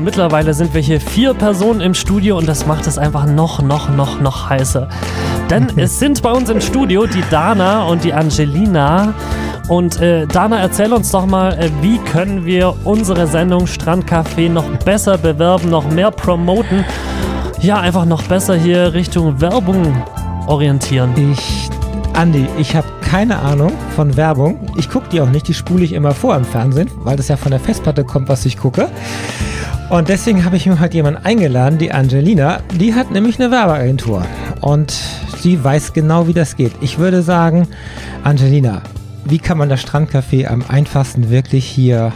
Mittlerweile sind wir hier vier Personen im Studio und das macht es einfach noch, noch, noch, noch heißer. Denn es sind bei uns im Studio die Dana und die Angelina. Und äh, Dana, erzähl uns doch mal, äh, wie können wir unsere Sendung Strandcafé noch besser bewerben, noch mehr promoten? Ja, einfach noch besser hier Richtung Werbung orientieren. Ich, Andi, ich habe keine Ahnung von Werbung. Ich gucke die auch nicht, die spule ich immer vor im Fernsehen, weil das ja von der Festplatte kommt, was ich gucke. Und deswegen habe ich mir heute jemanden eingeladen, die Angelina. Die hat nämlich eine Werbeagentur. Und sie weiß genau, wie das geht. Ich würde sagen, Angelina, wie kann man das Strandcafé am einfachsten wirklich hier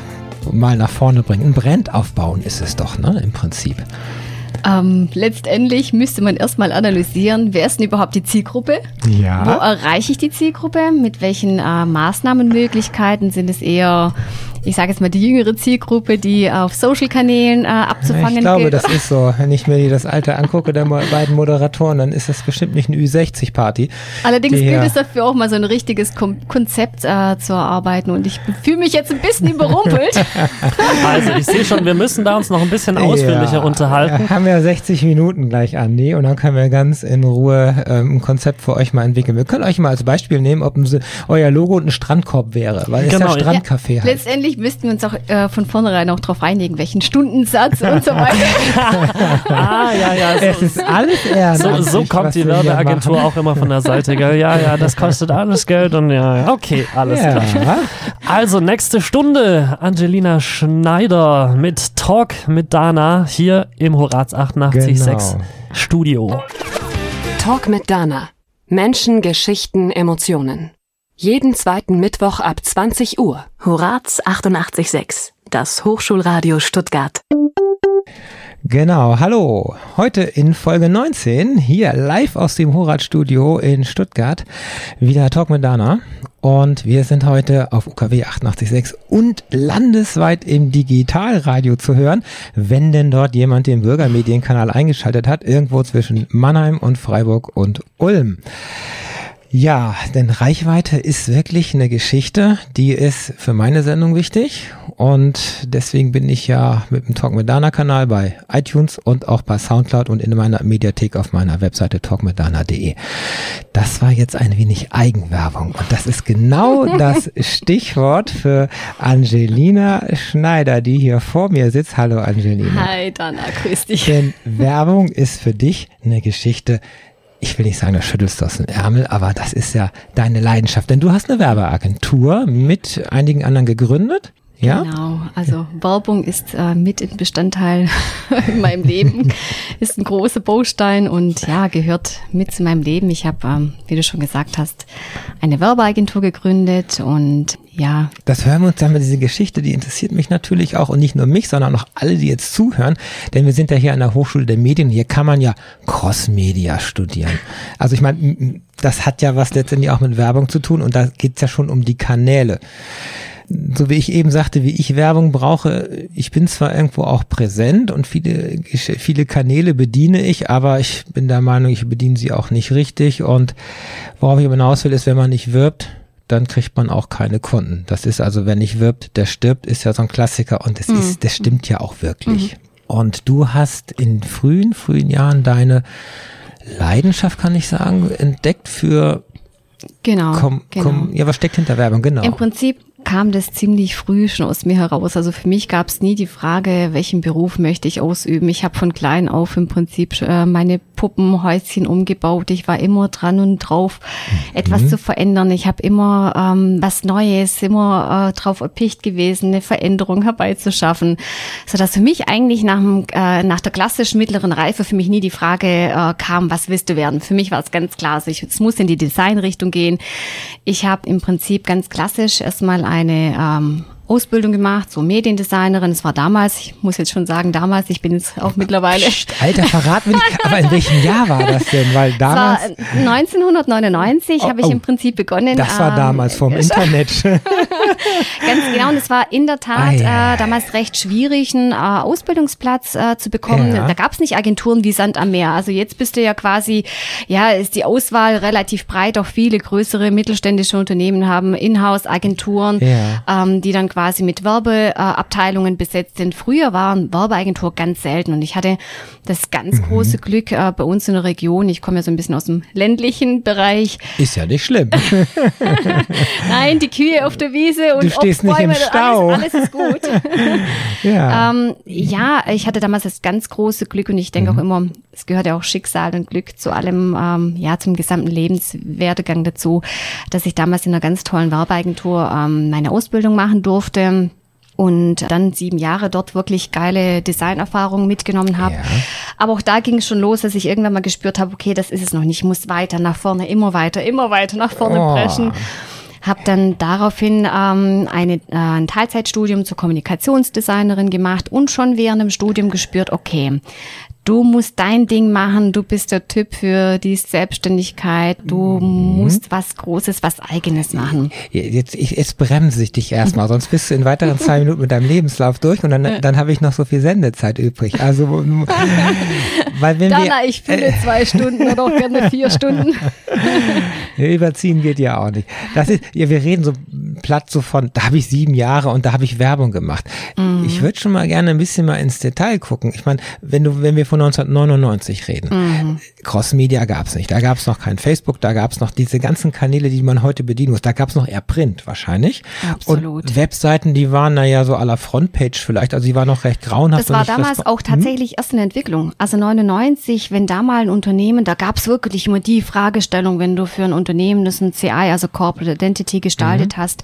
mal nach vorne bringen? Ein Brand aufbauen ist es doch, ne? Im Prinzip. Ähm, letztendlich müsste man erstmal analysieren, wer ist denn überhaupt die Zielgruppe? Ja. Wo erreiche ich die Zielgruppe? Mit welchen äh, Maßnahmenmöglichkeiten sind es eher ich sage jetzt mal, die jüngere Zielgruppe, die auf Social-Kanälen äh, abzufangen Ich glaube, gilt. das ist so. Wenn ich mir das Alte angucke, der beiden Moderatoren, dann ist das bestimmt nicht eine Ü60-Party. Allerdings gilt hier- es dafür auch mal so ein richtiges Kom Konzept äh, zu erarbeiten und ich fühle mich jetzt ein bisschen überrumpelt. Also ich sehe schon, wir müssen da uns noch ein bisschen ausführlicher Ja, unterhalten. Wir haben ja 60 Minuten gleich, Andi, und dann können wir ganz in Ruhe ähm, ein Konzept für euch mal entwickeln. Wir können euch mal als Beispiel nehmen, ob ein, euer Logo ein Strandkorb wäre, weil es Genau, ja Strandcafé heißt. Letztendlich müssten wir uns auch äh, von vornherein auch darauf einigen, welchen Stundensatz und so weiter. Ah, ja, ja. Es So, ist alles ehrenamtlich, so, so kommt die Werbeagentur auch immer von der Seite, gell? Ja, ja, das kostet alles Geld und ja, ja, okay, alles klar. Ja, Also, nächste Stunde, Angelina Schneider mit Talk mit Dana hier im Horaz 88.6 Genau. Studio. Talk mit Dana. Menschen, Geschichten, Emotionen. Jeden zweiten Mittwoch ab 20 Uhr. Horaz 88.6, das Hochschulradio Stuttgart. Genau, hallo. Heute in Folge 19, hier live aus dem Horat-Studio in Stuttgart, wieder Talk mit Dana. Und wir sind heute auf UKW 88.6 und landesweit im Digitalradio zu hören, wenn denn dort jemand den Bürgermedienkanal eingeschaltet hat, irgendwo zwischen Mannheim und Freiburg und Ulm. Ja, denn Reichweite ist wirklich eine Geschichte, die ist für meine Sendung wichtig und deswegen bin ich ja mit dem Talk mit Dana Kanal bei iTunes und auch bei Soundcloud und in meiner Mediathek auf meiner Webseite talkmitdana.de. Das war jetzt ein wenig Eigenwerbung und das ist genau das Stichwort für Angelina Schneider, die hier vor mir sitzt. Hallo Angelina. Hi Dana, grüß dich. Denn Werbung ist für dich eine Geschichte, ich will nicht sagen, da schüttelst du aus dem Ärmel, aber das ist ja deine Leidenschaft. Denn du hast eine Werbeagentur mit einigen anderen gegründet. Ja? Genau, also Werbung ist äh, mit ein Bestandteil in meinem Leben, ist ein großer Baustein und ja, gehört mit zu meinem Leben. Ich habe, ähm, wie du schon gesagt hast, eine Werbeagentur gegründet und ja, Das hören wir uns dann mal diese Geschichte, die interessiert mich natürlich auch und nicht nur mich, sondern auch alle, die jetzt zuhören, denn wir sind ja hier an der Hochschule der Medien, hier kann man ja Crossmedia studieren. Also ich meine, das hat ja was letztendlich auch mit Werbung zu tun und da geht's ja schon um die Kanäle. So wie ich eben sagte, wie ich Werbung brauche, ich bin zwar irgendwo auch präsent und viele, viele Kanäle bediene ich, aber ich bin der Meinung, ich bediene sie auch nicht richtig und worauf ich aber hinaus will, ist, wenn man nicht wirbt, dann kriegt man auch keine Kunden. Das ist also, wenn nicht wirbt, der stirbt, ist ja so ein Klassiker und das ist, das stimmt ja auch wirklich. Und du hast in frühen, frühen Jahren deine Leidenschaft, kann ich sagen, entdeckt für, genau. kom, genau. kom, ja, was steckt hinter Werbung, genau. Im Prinzip kam das ziemlich früh schon aus mir heraus. Also für mich gab es nie die Frage, welchen Beruf möchte ich ausüben. Ich habe von klein auf im Prinzip äh, meine Puppenhäuschen umgebaut. Ich war immer dran und drauf, etwas zu verändern. Ich habe immer ähm, was Neues, immer äh, drauf erpicht gewesen, eine Veränderung herbeizuschaffen. Sodass für mich eigentlich nach, dem, äh, nach der klassischen mittleren Reife für mich nie die Frage äh, kam, was willst du werden? Für mich war es ganz klar, also ich, es muss in die Designrichtung gehen. Ich habe im Prinzip ganz klassisch erstmal eine ähm, Ausbildung gemacht, so Mediendesignerin. Es war damals, ich muss jetzt schon sagen, damals, ich bin jetzt auch mittlerweile. Psst, Alter, verrat mir nicht, aber in welchem Jahr war das denn? Weil damals, äh, 1999 habe ich Oh, im Prinzip begonnen. das war ähm, damals vom Internet. Ganz genau. Und es war in der Tat äh, damals recht schwierig, einen äh, Ausbildungsplatz äh, zu bekommen. Ja. Da gab es nicht Agenturen wie Sand am Meer. Also jetzt bist du ja quasi, ja, ist die Auswahl relativ breit. Auch viele größere mittelständische Unternehmen haben Inhouse-Agenturen, Ja. ähm, die dann quasi mit Werbeabteilungen besetzt sind. Früher waren Werbeagentur ganz selten und ich hatte das ganz Mhm. große Glück äh, bei uns in der Region. Ich komme ja so ein bisschen aus dem ländlichen Bereich. Ist ja nicht schlimm. Nein, die Kühe auf der Wiese und Du stehst nicht im Stau. Alles, alles ist gut. ja. ähm, ja, ich hatte damals das ganz große Glück und ich denke Mhm. auch immer, es gehört ja auch Schicksal und Glück zu allem, ähm, ja, zum gesamten Lebenswerdegang dazu, dass ich damals in einer ganz tollen Werbeagentur ähm, meine Ausbildung machen durfte. Und dann sieben Jahre dort wirklich geile Designerfahrungen mitgenommen habe. Ja. Aber auch da ging es schon los, dass ich irgendwann mal gespürt habe, okay, das ist es noch nicht. Ich muss weiter nach vorne, immer weiter, immer weiter nach vorne Oh. preschen. Habe dann daraufhin ähm, eine, äh, ein Teilzeitstudium zur Kommunikationsdesignerin gemacht und schon während dem Studium gespürt, okay, du musst dein Ding machen, du bist der Typ für die Selbstständigkeit, du Mhm. musst was Großes, was Eigenes machen. Jetzt, ich, jetzt bremse ich dich erstmal, sonst bist du in weiteren zwei Minuten mit deinem Lebenslauf durch und dann, dann habe ich noch so viel Sendezeit übrig. Also, weil wenn Dana, wir, ich fülle zwei Stunden oder auch gerne vier Stunden. Überziehen geht ja auch nicht. Das ist, ja, wir reden so platt so von, da habe ich sieben Jahre und da habe ich Werbung gemacht. Mhm. Ich würde schon mal gerne ein bisschen mal ins Detail gucken. Ich meine, wenn du, wenn wir von 1999 reden, Mhm. Cross-Media gab es nicht. Da gab es noch kein Facebook, da gab es noch diese ganzen Kanäle, die man heute bedienen muss. Da gab es noch eher Print wahrscheinlich. Absolut. Und Webseiten, die waren naja so à la Frontpage vielleicht, also die waren noch recht grauenhaft. Das war damals respo- auch tatsächlich erst eine Entwicklung. Also 99, wenn da mal ein Unternehmen, da gab es wirklich immer die Fragestellung, wenn du für ein Unternehmen, das ein CI, also Corporate Identity gestaltet hast,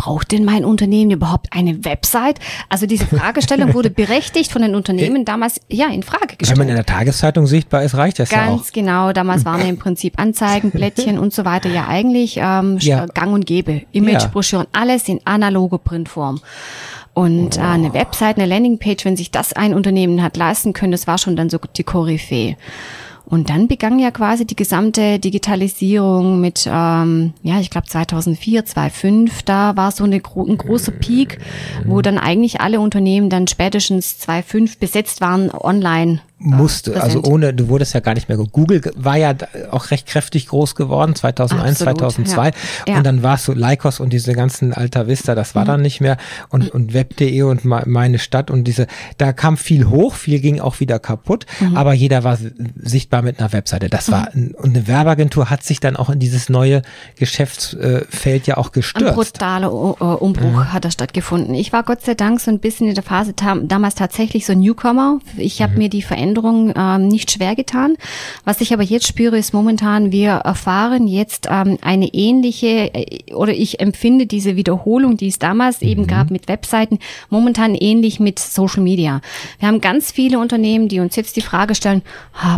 braucht denn mein Unternehmen überhaupt eine Website? Also diese Fragestellung wurde berechtigt von den Unternehmen damals ja in Frage Wenn man in gestellt. der Tageszeitung sichtbar ist, reicht das ja auch. Ganz genau, damals waren ja im Prinzip Anzeigen, Blättchen und so weiter ja eigentlich ähm, Ja. gang und gäbe. Imagebroschüren, alles in analoger Printform. Und äh, eine Website, eine Landingpage, wenn sich das ein Unternehmen hat leisten können, das war schon dann so die Koryphäe. Und dann begann ja quasi die gesamte Digitalisierung mit, ähm, ja, ich glaube 2004, 2005, da war so eine, ein großer Peak, wo dann eigentlich alle Unternehmen dann spätestens 2005 besetzt waren online. Äh, musste, also präsent. ohne, du wurdest ja gar nicht mehr, Google war ja auch recht kräftig groß geworden, 2001, Absolut, 2002 ja. Und dann war es so Lycos und diese ganzen Alta Vista, das war dann nicht mehr. Und, und Web.de und me- meine Stadt und diese, da kam viel hoch, viel ging auch wieder kaputt, aber jeder war sichtbar mit einer Webseite, das war, ein- und eine Werbeagentur hat sich dann auch in dieses neue Geschäftsfeld ja auch Ein gestürzt. brutaler U- äh, Umbruch hat da stattgefunden. Ich war Gott sei Dank so ein bisschen in der Phase damals tatsächlich so ein Newcomer. Ich habe mir die Veränderung ähm, nicht schwer getan. Was ich aber jetzt spüre, ist momentan, wir erfahren jetzt ähm, eine ähnliche äh, oder ich empfinde diese Wiederholung, die es damals eben gab mit Webseiten, momentan ähnlich mit Social Media. Wir haben ganz viele Unternehmen, die uns jetzt die Frage stellen,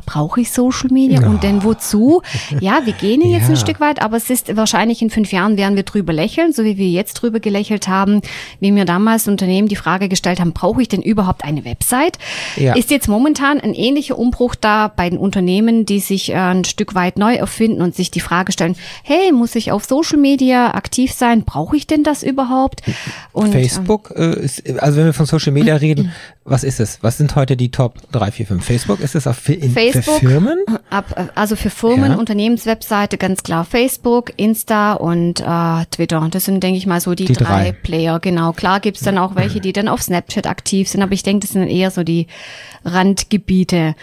brauche ich Social Media und denn wozu? Ja, wir gehen jetzt Ja. ein Stück weit, aber es ist wahrscheinlich in fünf Jahren werden wir drüber lächeln, so wie wir jetzt drüber gelächelt haben, wie mir damals Unternehmen die Frage gestellt haben, brauche ich denn überhaupt eine Website? Ja. Ist jetzt momentan ein ähnlicher Umbruch da bei den Unternehmen, die sich äh, ein Stück weit neu erfinden und sich die Frage stellen, hey, muss ich auf Social Media aktiv sein? Brauche ich denn das überhaupt? Und, ähm, Facebook, äh, ist, also wenn wir von Social Media reden, was ist es? Was sind heute die Top 3, 4, 5? Facebook, ist es auf, Fi- in, Facebook, für Firmen? Ab, also für Firmen, Ja. Unternehmenswebseite ganz klar Facebook, Insta und äh, Twitter. Das sind, denke ich mal, so die, Die drei, drei. Player. Genau. Klar gibt's dann auch welche, die dann auf Snapchat aktiv sind, aber ich denke, das sind eher so die Randgebiete.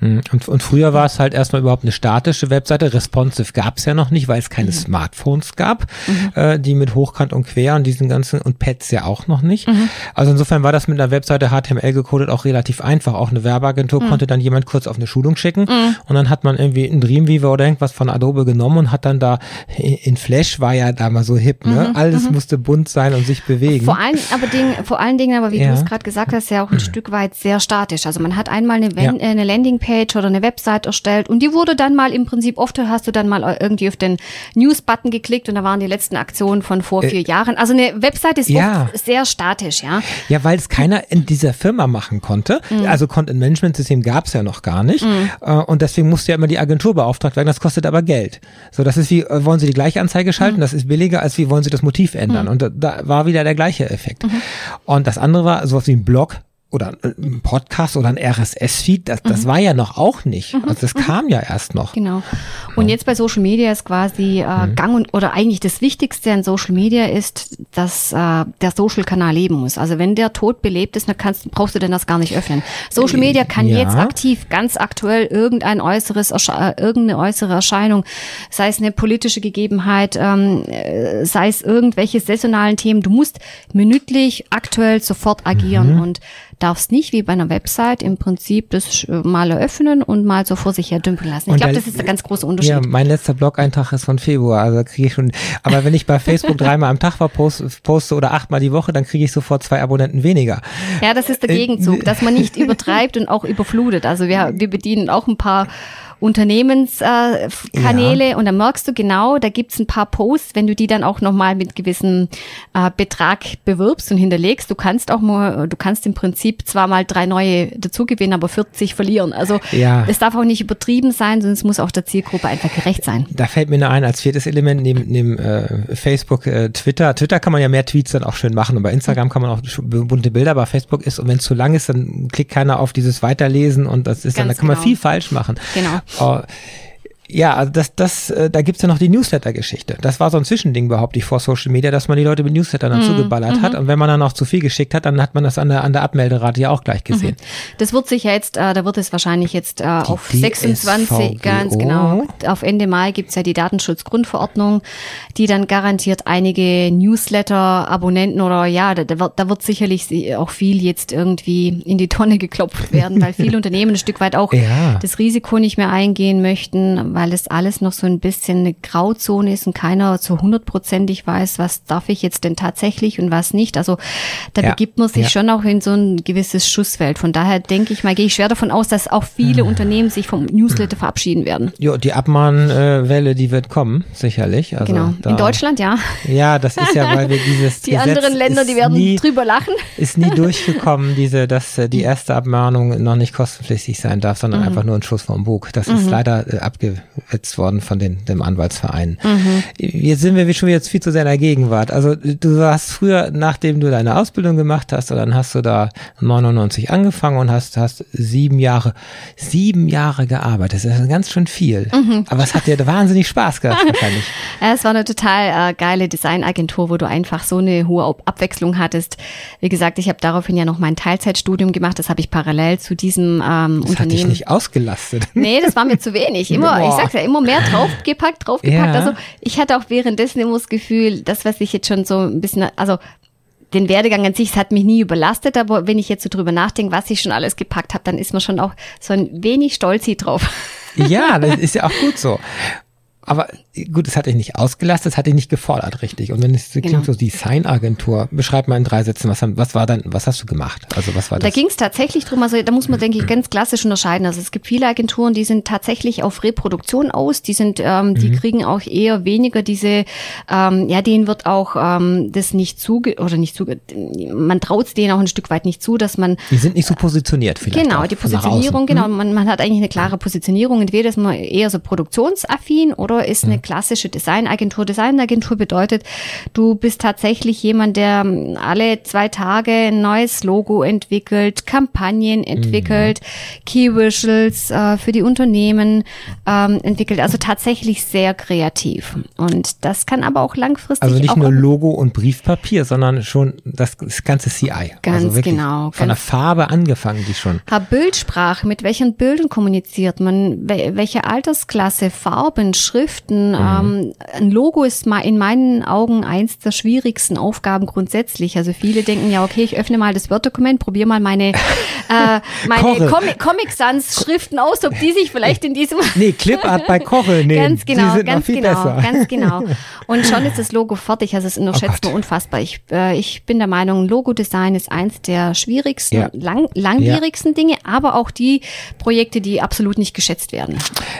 Mhm. Und, und früher war es halt erstmal überhaupt eine statische Webseite. Responsive gab es ja noch nicht, weil es Mhm. keine Smartphones gab, äh, die mit Hochkant und Quer und diesen ganzen und Pads ja auch noch nicht. Mhm. Also insofern war das mit einer Webseite HTML gecodet auch relativ einfach. Auch eine Werbeagentur Mhm. konnte dann jemand kurz auf eine Schulung schicken und dann hat man irgendwie ein Dreamweaver oder irgendwas von Adobe genommen und hat dann da in Flash war ja da mal so hip, ne? Alles musste bunt sein und sich bewegen. Mhm. Vor allen, aber Ding, vor allen Dingen, aber wie Ja. du es gerade gesagt hast, ja auch ein Stück weit sehr statisch. Also man hat einmal eine, Wen- Ja. äh, eine Landingpage oder eine Website erstellt und die wurde dann mal im Prinzip, oft hast du dann mal irgendwie auf den News-Button geklickt und da waren die letzten Aktionen von vor vier Jahren. Also eine Website ist Äh, ja. oft sehr statisch, ja. Ja, weil es keiner in dieser Firma machen konnte. Also Content Management System gab es ja noch gar nicht. Äh, und deswegen musste ja immer die Agentur beauftragt werden. Das kostet aber Geld. So, das ist wie, äh, wollen Sie die gleiche Anzeige schalten? Das ist billiger, als wie wollen Sie das Motiv ändern? Und da, da war wieder der gleiche Effekt. Und das andere war sowas wie ein Blog oder ein Podcast oder ein RSS-Feed, das, das war ja noch auch nicht. Also das kam ja erst noch. Genau. Und jetzt bei Social Media ist quasi äh, Mhm. Gang und oder eigentlich das Wichtigste an Social Media ist, dass äh, der Social-Kanal leben muss. Also wenn der tot belebt ist, dann kannst, brauchst du denn das gar nicht öffnen. Social Media kann Ja. jetzt aktiv, ganz aktuell irgendein äußeres, Ersche- äh, irgendeine äußere Erscheinung, sei es eine politische Gegebenheit, ähm, äh, sei es irgendwelche saisonalen Themen. Du musst minütlich aktuell sofort agieren Mhm. und darfst nicht wie bei einer Website im Prinzip das äh, mal eröffnen und mal so vor sich her dümpeln lassen. Ich glaube, da- das ist der ganz große Unterschied. Ja, mein letzter Blog-Eintrag ist von Februar, also kriege ich schon. Aber wenn ich bei Facebook dreimal am Tag war, poste, oder achtmal die Woche, dann kriege ich sofort zwei Abonnenten weniger. Ja, das ist der Äh, Gegenzug, dass man nicht übertreibt und auch überflutet. Also wir, wir bedienen auch ein paar Unternehmenskanäle äh, Kanäle und da merkst du genau, da gibt's ein paar Posts, wenn du die dann auch nochmal mit gewissem äh, Betrag bewirbst und hinterlegst, du kannst auch mal, du kannst im Prinzip zwar mal drei neue dazugewinnen, aber 40 verlieren. Also Ja. es darf auch nicht übertrieben sein, sondern es muss auch der Zielgruppe einfach gerecht sein. Da fällt mir nur ein, als viertes Element neben, neben äh, Facebook, äh, Twitter. Twitter kann man ja mehr Tweets dann auch schön machen und bei Instagram kann man auch bunte Bilder, aber Facebook ist, und wenn es zu lang ist, dann klickt keiner auf dieses Weiterlesen und das ist dann, da Ganz kann man genau. viel falsch machen. Genau. Oh, ja, also das, das, äh, da gibt's ja noch die Newsletter-Geschichte. Das war so ein Zwischending, behaupte ich, vor Social Media, dass man die Leute mit Newslettern Mhm, dann zugeballert hat. Und wenn man dann auch zu viel geschickt hat, dann hat man das an der, an der Abmelderate ja auch gleich gesehen. Das wird sich ja jetzt, äh, da wird es wahrscheinlich jetzt äh, auf Die 26, DSVGO. ganz genau, auf Ende Mai gibt's ja die Datenschutzgrundverordnung, die dann garantiert einige Newsletter-Abonnenten oder ja, da, da, wird, da wird sicherlich auch viel jetzt irgendwie in die Tonne geklopft werden, weil viele Unternehmen ein Stück weit auch Ja. das Risiko nicht mehr eingehen möchten, weil es alles noch so ein bisschen eine Grauzone ist und keiner zu hundertprozentig weiß, was darf ich jetzt denn tatsächlich und was nicht. Also da Ja, begibt man sich ja. schon auch in so ein gewisses Schussfeld. Von daher denke ich mal, gehe ich schwer davon aus, dass auch viele Mhm. Unternehmen sich vom Newsletter verabschieden werden. Jo, die Abmahnwelle, die wird kommen, sicherlich. Also genau. In Deutschland, ja. Ja, das ist ja, weil wir dieses Die Gesetz anderen Länder, die werden nie, drüber lachen. ist nie durchgekommen, diese, dass äh, die erste Abmahnung noch nicht kostenpflichtig sein darf, sondern Mhm. einfach nur ein Schuss vom Bug. Das ist leider äh, abgewetzt worden von den, dem Anwaltsverein. Mhm. Jetzt sind wir schon jetzt viel zu sehr in der Gegenwart. Also du warst früher, nachdem du deine Ausbildung gemacht hast, dann hast du da 99 angefangen und hast, hast sieben Jahre, sieben Jahre gearbeitet. Das ist ganz schön viel. Mhm. Aber es hat dir wahnsinnig Spaß gemacht wahrscheinlich. Ja, es war eine total äh, geile Designagentur, wo du einfach so eine hohe Ab- Abwechslung hattest. Wie gesagt, ich habe daraufhin ja noch mein Teilzeitstudium gemacht. Das habe ich parallel zu diesem ähm, Das hat dich Unternehmen. nicht ausgelastet. Nee, das war mir zu wenig. Immer, ich Boah. sag's ja, immer mehr draufgepackt, draufgepackt. Ja. Also ich hatte auch währenddessen immer das Gefühl, das, was ich jetzt schon so ein bisschen, also den Werdegang an sich, es hat mich nie überlastet, aber wenn ich jetzt so drüber nachdenke, was ich schon alles gepackt habe, dann ist man schon auch so ein wenig stolzi drauf. Ja, das ist ja auch gut so. Aber gut, es hat dich nicht ausgelastet, es hat dich nicht gefordert, richtig. Und wenn es klingt Genau. so Designagentur, beschreib mal in drei Sätzen, was, was war dann, was hast du gemacht? Also was war Da das? ging es tatsächlich drum, also da muss man, denke ich, ganz klassisch unterscheiden. Also es gibt viele Agenturen, die sind tatsächlich auf Reproduktion aus, die sind, ähm, die kriegen auch eher weniger diese, ähm, ja, denen wird auch ähm, das nicht zuge oder nicht zuge, man traut es denen auch ein Stück weit nicht zu, dass man Die sind nicht so positioniert vielleicht. Genau, auch die Positionierung, genau. Man, man hat eigentlich eine klare Positionierung. Entweder ist man eher so produktionsaffin oder ist eine klassische Designagentur. Designagentur bedeutet, du bist tatsächlich jemand, der ähm, alle zwei Tage ein neues Logo entwickelt, Kampagnen entwickelt, Key Visuals äh, für die Unternehmen ähm, entwickelt. Also tatsächlich sehr kreativ. Und das kann aber auch langfristig Also nicht nur Logo und Briefpapier, sondern schon das, das ganze CI. Ganz also genau, Von der Farbe angefangen, die schon. Hab Bildsprache, mit welchen Bildern kommuniziert man, wel- welche Altersklasse, Farben, Schriften. Mhm. Ähm, ein Logo ist mal in meinen Augen eins der schwierigsten Aufgaben grundsätzlich. Also viele denken ja, okay, ich öffne mal das Word-Dokument, probiere mal meine, äh, meine Koche. Comic, Sans Schriften aus, ob die sich vielleicht in diesem Nee, Clipart bei Kochel nehmen. Ganz genau, ganz noch viel genau, besser. ganz genau. Und schon ist das Logo fertig. Also es unterschätzt Gott. man unfassbar. Ich, äh, ich bin der Meinung, Logodesign ist eins der schwierigsten, Ja. lang, langwierigsten Dinge, aber auch die Projekte, die absolut nicht geschätzt werden.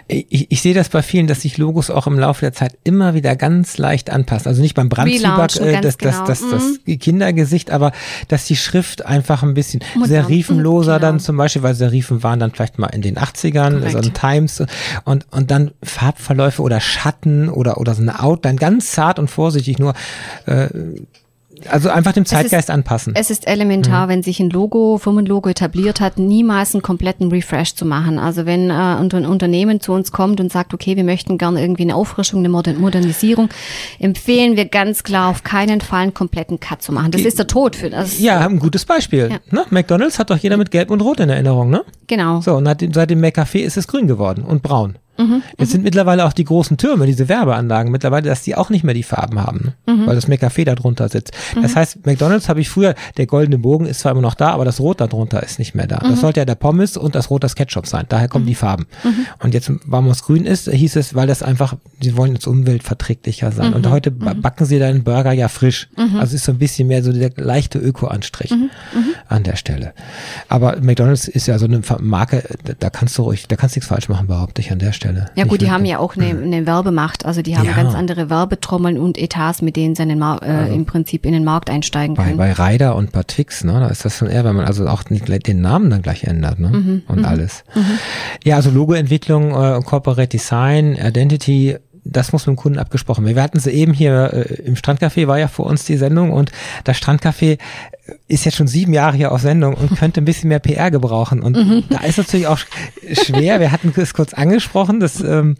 Ich, ich sehe das bei vielen, dass sich Logos auch im Laufe der Zeit immer wieder ganz leicht anpassen. Also nicht beim Relaunchen, äh, das, das, das, genau. das Kindergesicht, aber dass die Schrift einfach ein bisschen Modern. serifenloser Mhm, dann genau. zum Beispiel, weil Serifen waren dann vielleicht mal in den 80ern, Korrekt. so ein Times und, und dann Farbverläufe oder Schatten oder, oder so eine Outline, ganz zart und vorsichtig nur, äh, also einfach dem Zeitgeist anpassen. Es ist Mhm. elementar, wenn sich ein Logo, Firmenlogo etabliert hat, niemals einen kompletten Refresh zu machen. Also wenn äh, ein Unternehmen zu uns kommt und sagt, okay, wir möchten gerne irgendwie eine Auffrischung, eine Modern Modernisierung, empfehlen wir ganz klar auf keinen Fall einen kompletten Cut zu machen. Das ist der Tod für das. Ja, ein gutes Beispiel. Ja. Ne? McDonalds hat doch jeder mit Gelb und Rot in Erinnerung, ne? Genau. So, und seit dem, seit dem McCafé ist es grün geworden und braun. Mhm, Jetzt sind mittlerweile auch die großen Türme, diese Werbeanlagen mittlerweile, dass die auch nicht mehr die Farben haben? Mhm. weil das McCafé da drunter sitzt. Das heißt, McDonalds habe ich früher, der goldene Bogen ist zwar immer noch da, aber das Rot da drunter ist nicht mehr da. Mhm. Das sollte ja der Pommes und das Rot das Ketchup sein. Daher kommen die Farben. Mhm. Und jetzt, warum es grün ist, hieß es, weil das einfach, sie wollen jetzt umweltverträglicher sein. Mhm. Und heute ba- backen sie deinen Burger ja frisch. Also ist so ein bisschen mehr so der leichte Öko-Anstrich Mhm. an der Stelle. Aber McDonalds ist ja so eine Marke, da kannst du ruhig, da kannst du nichts falsch machen, behaupte ich an der Stelle. Ja Nicht gut, die haben ja auch eine, eine Werbemacht. Also die haben Ja. ganz andere Werbetrommeln und Etats, mit denen sie in den Mar äh, im Prinzip in den Markt einsteigen bei, können. bei Ryder und bei Twix, ne, da ist das schon eher, wenn man also auch den Namen dann gleich ändert, ne, Mhm, und alles. Ja, also Logoentwicklung, äh, Corporate Design, Identity, das muss mit dem Kunden abgesprochen werden. Wir hatten sie eben hier äh, im Strandcafé, war ja vor uns die Sendung und das Strandcafé ist jetzt schon sieben Jahre hier auf Sendung und könnte ein bisschen mehr PR gebrauchen. Und Mhm. da ist natürlich auch sch- schwer, wir hatten es kurz angesprochen, das, ähm,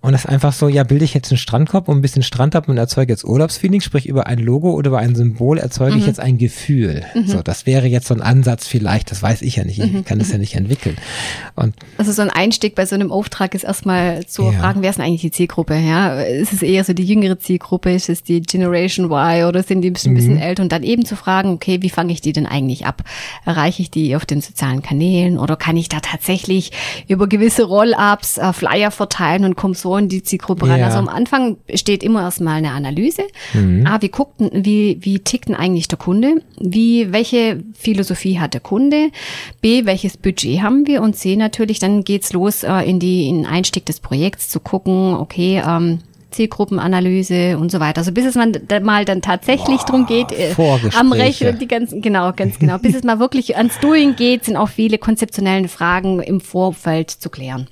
und das ist einfach so, ja, bilde ich jetzt einen Strandkorb und ein bisschen Strand ab und erzeuge jetzt Urlaubsfeeling, sprich über ein Logo oder über ein Symbol erzeuge Mhm. ich jetzt ein Gefühl. So, das wäre jetzt so ein Ansatz vielleicht, das weiß ich ja nicht, ich kann das ja nicht entwickeln. Und Also so ein Einstieg bei so einem Auftrag ist erstmal zu Ja. fragen, wer ist denn eigentlich die Zielgruppe? Ja, ist es eher so die jüngere Zielgruppe? Ist es die Generation Y oder sind die ein bisschen, Mhm. bisschen älter? Und dann eben zu fragen, okay, wie fange ich die denn eigentlich ab? Erreiche ich die auf den sozialen Kanälen oder kann ich da tatsächlich über gewisse Roll-ups äh, Flyer verteilen und komme so in die Zielgruppe ran? Ja. Also am Anfang steht immer erstmal eine Analyse. Mhm. Ah, wie guckt, wie, wie tickt denn eigentlich der Kunde? Wie, welche Philosophie hat der Kunde? B, welches Budget haben wir? Und C, natürlich, dann geht's los äh, in die, in den Einstieg des Projekts zu gucken, okay, ähm, Zielgruppenanalyse und so weiter. Also bis es man da mal dann tatsächlich drum geht, äh, am Rechnen, die ganzen, genau, ganz genau. Bis es mal wirklich ans Doing geht, sind auch viele konzeptionellen Fragen im Vorfeld zu klären.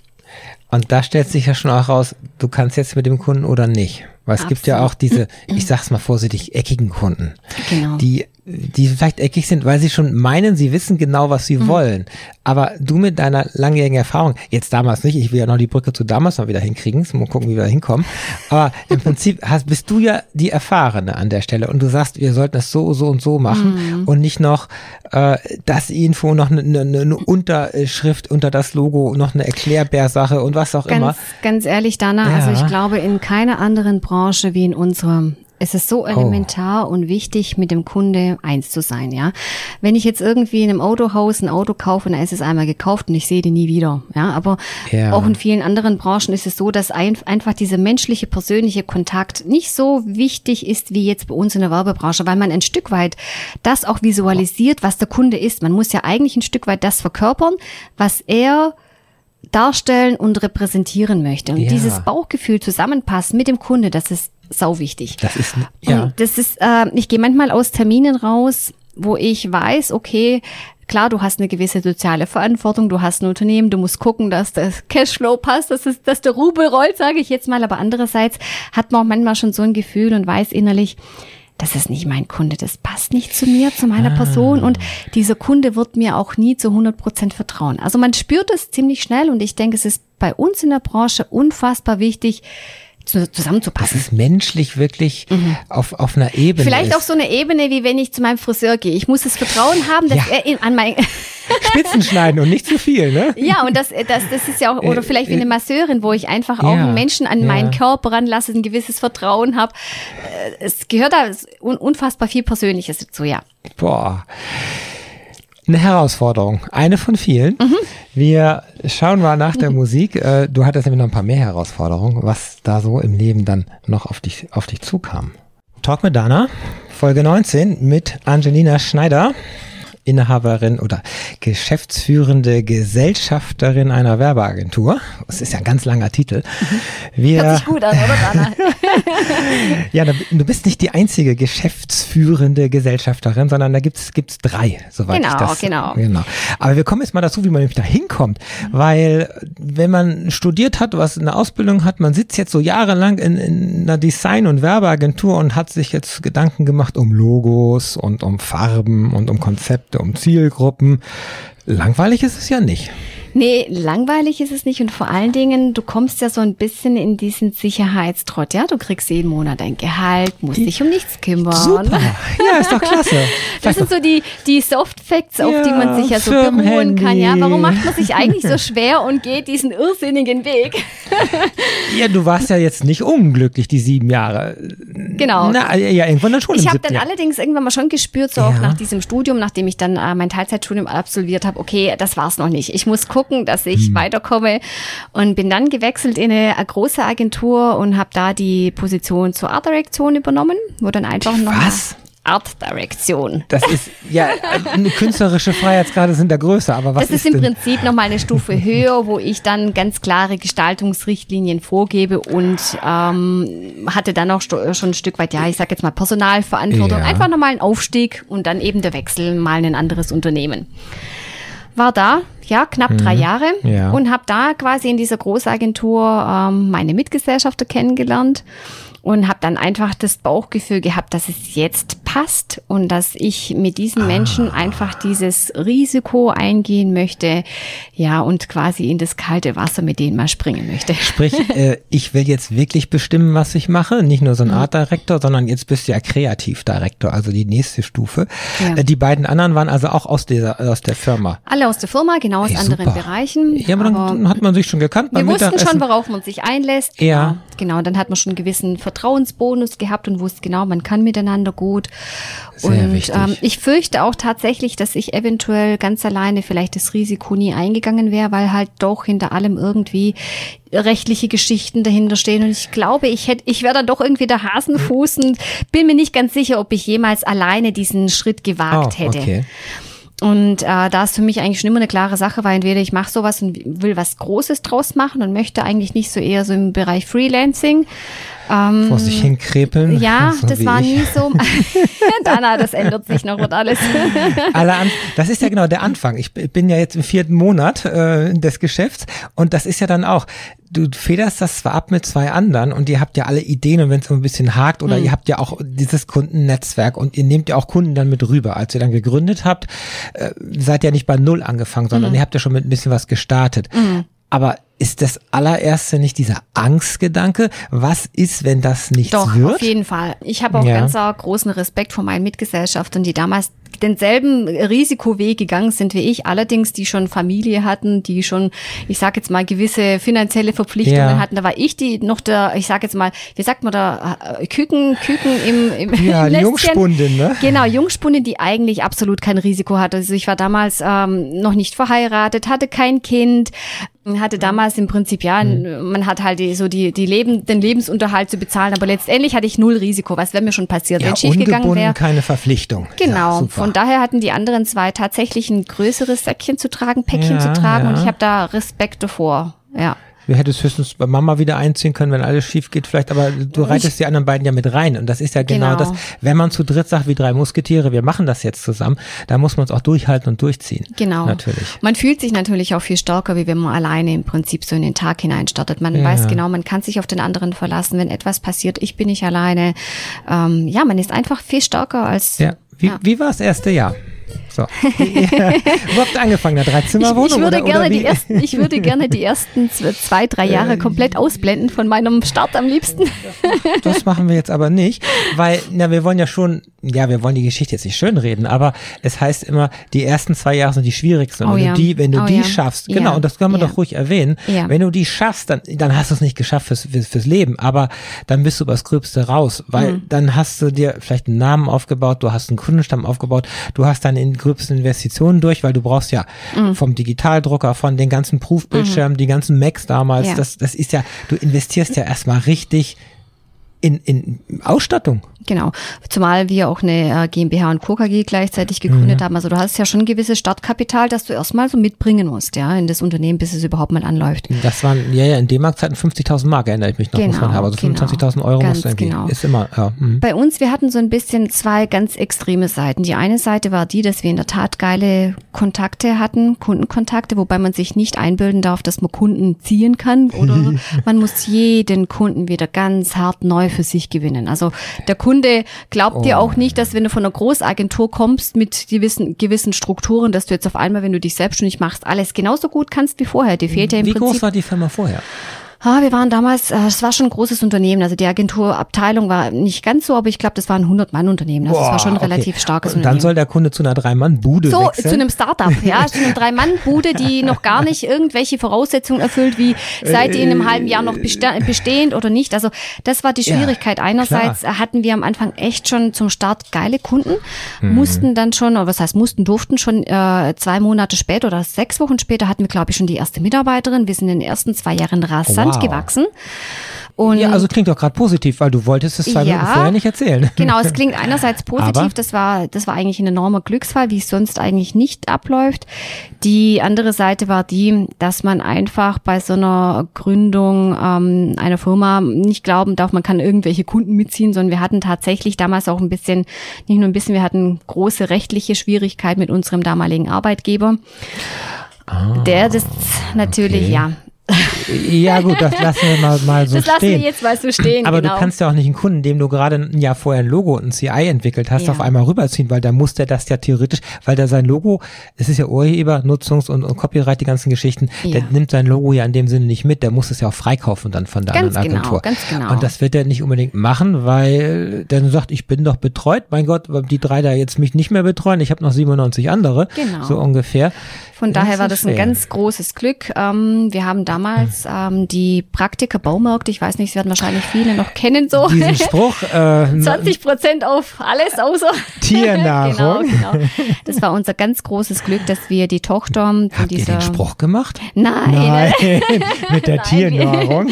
Und da stellt sich ja schon auch raus, du kannst jetzt mit dem Kunden oder nicht. Weil es gibt ja Absolut. auch diese, ich sag's mal vorsichtig, eckigen Kunden. Genau. Die, die vielleicht eckig sind, weil sie schon meinen, sie wissen genau, was sie Mhm. wollen. Aber du mit deiner langjährigen Erfahrung, jetzt damals nicht, ich will ja noch die Brücke zu damals mal wieder hinkriegen, mal gucken, wie wir da hinkommen. Aber im Prinzip hast, bist du ja die Erfahrene an der Stelle und du sagst, wir sollten es so, so und so machen Mhm. und nicht noch äh, das Info, noch eine, eine, eine Unterschrift unter das Logo, noch eine Erklärbärsache und was auch immer. Ganz, ganz ehrlich, Dana, Ja. also ich glaube, in keiner anderen Branche wie in unserer es ist Oh. so elementar und wichtig, mit dem Kunde eins zu sein, ja. Wenn ich jetzt irgendwie in einem Autohaus ein Auto kaufe, dann ist es einmal gekauft und ich sehe den nie wieder, ja. Aber Ja. auch in vielen anderen Branchen ist es so, dass ein, einfach dieser menschliche, persönliche Kontakt nicht so wichtig ist wie jetzt bei uns in der Werbebranche, weil man ein Stück weit das auch visualisiert, was der Kunde ist. Man muss ja eigentlich ein Stück weit das verkörpern, was er darstellen und repräsentieren möchte. Und Ja. dieses Bauchgefühl zusammenpassen mit dem Kunde, das ist sau wichtig. Das ist, ja. Und das ist, äh, ich gehe manchmal aus Terminen raus, wo ich weiß, okay, klar, du hast eine gewisse soziale Verantwortung, du hast ein Unternehmen, du musst gucken, dass das Cashflow passt, dass, es, dass der Rubel rollt, sage ich jetzt mal. Aber andererseits hat man auch manchmal schon so ein Gefühl und weiß innerlich, das ist nicht mein Kunde, das passt nicht zu mir, zu meiner Person und dieser Kunde wird mir auch nie zu 100 Prozent vertrauen. Also man spürt es ziemlich schnell und ich denke, es ist bei uns in der Branche unfassbar wichtig, zu, Das zusammenzupassen. ist menschlich wirklich auf, auf einer Ebene. Mhm. Vielleicht ist. auch so eine Ebene, wie wenn ich zu meinem Friseur gehe. Ich muss das Vertrauen haben, dass Ja. er in, an mein, Spitzen schneiden und nicht zu viel, ne? ja, und das, das, das ist ja auch, oder vielleicht wie eine Masseurin, wo ich einfach auch Ja, einen Menschen an ja. meinen Körper ranlasse, ein gewisses Vertrauen habe. Es gehört da un, unfassbar viel Persönliches dazu, ja. Boah. Eine Herausforderung. Eine von vielen. Mhm. Wir schauen mal nach der Musik. Äh, Du hattest nämlich noch ein paar mehr Herausforderungen, was da so im Leben dann noch auf dich, auf dich zukam. Talk mit Dana, Folge 19 mit Angelina Schneider. Inhaberin oder geschäftsführende Gesellschafterin einer Werbeagentur. Das ist ja ein ganz langer Titel. Wir, Hört sich gut an, oder Dana? ja, du bist nicht die einzige geschäftsführende Gesellschafterin, sondern da gibt's gibt's drei, soweit Genau, ich das. genau. genau. Aber wir kommen jetzt mal dazu, wie man nämlich da hinkommt, weil wenn man studiert hat, was eine Ausbildung hat, man sitzt jetzt so jahrelang in, in einer Design- und Werbeagentur und hat sich jetzt Gedanken gemacht um Logos und um Farben und um Konzepte, um Zielgruppen. Langweilig ist es ja nicht. Nee, langweilig ist es nicht und vor allen Dingen, du kommst ja so ein bisschen in diesen Sicherheitstrott, ja? Du kriegst jeden Monat dein Gehalt, musst dich um nichts kümmern. Super. Ja, ist doch klasse. Das sind so die, die Soft Facts, auf die man Ja, sich ja so beruhen kann. Ja, warum macht man sich eigentlich so schwer und geht diesen irrsinnigen Weg? Ja, du warst ja jetzt nicht unglücklich, die sieben Jahre. Genau. Na, ja, irgendwann dann schon Ich habe dann Jahr. allerdings irgendwann mal schon gespürt, so auch Ja. nach diesem Studium, nachdem ich dann äh, mein Teilzeitstudium absolviert habe, okay, das war's noch nicht. Ich muss gucken, dass ich Hm. weiterkomme und bin dann gewechselt in eine, äh, große Agentur und habe da die Position zur Art Direction übernommen, wo dann einfach noch Was? Art Direction. Das ist, ja, eine künstlerische Freiheitsgrade sind da größer, aber was Das ist, im denn? Prinzip nochmal eine Stufe höher, wo ich dann ganz klare Gestaltungsrichtlinien vorgebe und ähm, hatte dann auch schon ein Stück weit, ja, ich sag jetzt mal Personalverantwortung. Ja. Einfach nochmal ein Aufstieg und dann eben der Wechsel mal in ein anderes Unternehmen. War da, ja, knapp drei Jahre Mhm. Ja. und habe da quasi in dieser Großagentur ähm, meine Mitgesellschafter kennengelernt und habe dann einfach das Bauchgefühl gehabt, dass es jetzt passt und dass ich mit diesen Ah. Menschen einfach dieses Risiko eingehen möchte, ja, und quasi in das kalte Wasser mit denen mal springen möchte. Sprich, äh, ich will jetzt wirklich bestimmen, was ich mache. Nicht nur so Mhm. ein Art Director, sondern jetzt bist du ja Kreativdirektor, also die nächste Stufe. Ja. Äh, die beiden anderen waren also auch aus dieser, aus der Firma. Alle aus der Firma, genau aus Ey, anderen super. Bereichen. Ja, aber dann, dann hat man sich schon gekannt. Wir wussten schon, worauf man sich einlässt. Ja. Genau. Dann hat man schon einen gewissen Vertrauensbonus gehabt und wusste genau, man kann miteinander gut. Sehr und wichtig. Ähm, ich fürchte auch tatsächlich, dass ich eventuell ganz alleine vielleicht das Risiko nie eingegangen wäre, weil halt doch hinter allem irgendwie rechtliche Geschichten dahinter stehen. Und ich glaube, ich hätte, ich wäre dann doch irgendwie der Hasenfuß und bin mir nicht ganz sicher, ob ich jemals alleine diesen Schritt gewagt oh, hätte. okay. Und äh, da ist für mich eigentlich schon immer eine klare Sache, weil entweder ich mache sowas und will was Großes draus machen und möchte eigentlich nicht so eher so im Bereich Freelancing. Ähm, Vor sich hinkrepeln. ja, so das war ich. nie so. Dana, das ändert sich noch und alles. Das ist ja genau der Anfang. Ich bin ja jetzt im vierten Monat äh, des Geschäfts und das ist ja dann auch, du federst das zwar ab mit zwei anderen und ihr habt ja alle Ideen und wenn es so ein bisschen hakt oder ihr habt ja auch dieses Kundennetzwerk und ihr nehmt ja auch Kunden dann mit rüber. Als ihr dann gegründet habt, äh, seid ihr nicht bei Null angefangen, sondern ihr habt ja schon mit ein bisschen was gestartet. Aber ist das allererste nicht dieser Angstgedanke? Was ist, wenn das nichts Doch, wird? auf jeden Fall. Ich habe auch Ja. ganz großen Respekt vor meinen Mitgesellschaftern, die damals denselben Risikoweg gegangen sind wie ich, allerdings die schon Familie hatten, die schon, ich sage jetzt mal, gewisse finanzielle Verpflichtungen Ja. hatten. Da war ich die noch der, ich sage jetzt mal, wie sagt man da, äh, Küken, Küken im, im Ja, Nestchen. Jungspundin, ne? Genau, Jungspundin, die eigentlich absolut kein Risiko hatte. Also ich war damals ähm, noch nicht verheiratet, hatte kein Kind, hatte damals im Prinzip ja, Hm. man hat halt die, so die, die Leben, den Lebensunterhalt zu bezahlen, aber letztendlich hatte ich null Risiko. Was wäre mir schon passiert, Ja, wenn schief gegangen wäre? keine Verpflichtung. Genau. Ja. Von daher hatten die anderen zwei tatsächlich ein größeres Säckchen zu tragen, Päckchen Ja, zu tragen und ich habe da Respekt davor. Ja. Du hättest höchstens bei Mama wieder einziehen können, wenn alles schief geht vielleicht, aber du reitest die anderen beiden ja mit rein und das ist ja genau, Genau. das, wenn man zu dritt sagt, wie drei Musketiere, wir machen das jetzt zusammen, da muss man es auch durchhalten und durchziehen. Genau. Natürlich. Man fühlt sich natürlich auch viel stärker, wie wenn man alleine im Prinzip so in den Tag hineinstartet. Man Ja. weiß genau, man kann sich auf den anderen verlassen, wenn etwas passiert. Ich bin nicht alleine. Ähm, ja, man ist einfach viel stärker als. Ja. Wie, Ja. wie war das erste Jahr? So. Wo habt ihr angefangen? Eine Ich, Dreizimmerwohnung? ich, würde oder, gerne oder die ersten, ich würde gerne die ersten zwei, drei Jahre komplett ausblenden von meinem Start am liebsten. Das machen wir jetzt aber nicht, weil, na, wir wollen ja schon, ja, wir wollen die Geschichte jetzt nicht schönreden, aber es heißt immer, die ersten zwei Jahre sind die schwierigsten. Und Oh wenn ja. du die, wenn du Oh die ja. schaffst, Ja. genau, und das kann man Ja. doch ruhig erwähnen, Ja. wenn du die schaffst, dann, dann hast du es nicht geschafft fürs, fürs, fürs Leben, aber dann bist du übers Gröbste raus, weil Mhm. dann hast du dir vielleicht einen Namen aufgebaut, du hast einen Kundenstamm aufgebaut, du hast deine in- gröbsten Investitionen durch, weil du brauchst ja Mhm. vom Digitaldrucker, von den ganzen Prüfbildschirmen, die ganzen Macs damals, Ja. das, das ist ja, du investierst ja erstmal richtig in, in Ausstattung. Genau. Zumal wir auch eine äh, GmbH und Co. KG gleichzeitig gegründet Mhm. haben. Also du hast ja schon ein gewisses Startkapital, das du erstmal so mitbringen musst, ja, in das Unternehmen, bis es überhaupt mal anläuft. Das waren, ja, ja, in D-Mark-Zeiten 50.000 Mark, erinnere ich mich noch, muss man Genau, haben. Also genau. 25.000 Euro Ganz muss irgendwie, genau. ist immer, ja. mhm. Bei uns, wir hatten so ein bisschen zwei ganz extreme Seiten. Die eine Seite war die, dass wir in der Tat geile Kontakte hatten, Kundenkontakte, wobei man sich nicht einbilden darf, dass man Kunden ziehen kann oder man muss jeden Kunden wieder ganz hart neu für sich gewinnen. Also der Kunde glaubt dir Oh. auch nicht, dass wenn du von einer Großagentur kommst mit gewissen, gewissen Strukturen, dass du jetzt auf einmal, wenn du dich selbstständig machst, alles genauso gut kannst wie vorher. Die fehlt ja im Wie Prinzip groß war die Firma vorher? Ah, wir waren damals, äh, es war schon ein großes Unternehmen. Also die Agenturabteilung war nicht ganz so, aber ich glaube, das war ein 100-Mann-Unternehmen. Also es war schon ein okay. relativ starkes Und dann Unternehmen. soll der Kunde zu einer Drei-Mann-Bude so, wechseln. zu einem Startup, ja, zu einer Drei-Mann-Bude, die noch gar nicht irgendwelche Voraussetzungen erfüllt, wie seid ihr in einem halben Jahr noch beste bestehend oder nicht. Also das war die Ja, Schwierigkeit. Einerseits hatten wir am Anfang echt schon zum Start geile Kunden, mussten dann schon, oder was heißt mussten, durften schon äh, zwei Monate später oder sechs Wochen später hatten wir, glaube ich, schon die erste Mitarbeiterin. Wir sind in den ersten zwei Jahren rasant Wow. gewachsen. Und ja, also klingt doch gerade positiv, weil du wolltest es zwei Ja. Minuten vorher nicht erzählen. Genau, es klingt einerseits positiv, Aber? das war, das war eigentlich ein enormer Glücksfall, wie es sonst eigentlich nicht abläuft. Die andere Seite war die, dass man einfach bei so einer Gründung ähm, einer Firma nicht glauben darf, man kann irgendwelche Kunden mitziehen, sondern wir hatten tatsächlich damals auch ein bisschen, nicht nur ein bisschen, wir hatten große rechtliche Schwierigkeiten mit unserem damaligen Arbeitgeber. der das natürlich, Ah, okay. ja, Ja gut, das lassen wir mal, mal so das lassen stehen. wir jetzt mal so stehen. Aber genau. du kannst ja auch nicht einen Kunden, dem du gerade ein Jahr vorher ein Logo und ein CI entwickelt hast, Ja. auf einmal rüberziehen, weil da muss der das ja theoretisch, weil der sein Logo, es ist ja Urheber, Nutzungs- und, und Copyright, die ganzen Geschichten, der Ja. nimmt sein Logo ja in dem Sinne nicht mit, der muss es ja auch freikaufen dann von der Ganz anderen genau, Agentur. ganz genau. Und das wird er nicht unbedingt machen, weil der dann sagt, ich bin doch betreut, mein Gott, die drei da jetzt mich nicht mehr betreuen, ich habe noch 97 andere, Genau. so ungefähr. Von Das daher war das ein schwer. ganz großes Glück. Ähm, wir haben damals ähm, die Praktiker Baumärkte, ich weiß nicht, Sie werden wahrscheinlich viele noch kennen, so Diesen Spruch, äh, 20 Prozent auf alles außer Tiernahrung. genau, genau. Das war unser ganz großes Glück, dass wir die Tochter von Habt ihr dieser den Spruch gemacht? Nein, Nein, mit der Nein, Tiernahrung.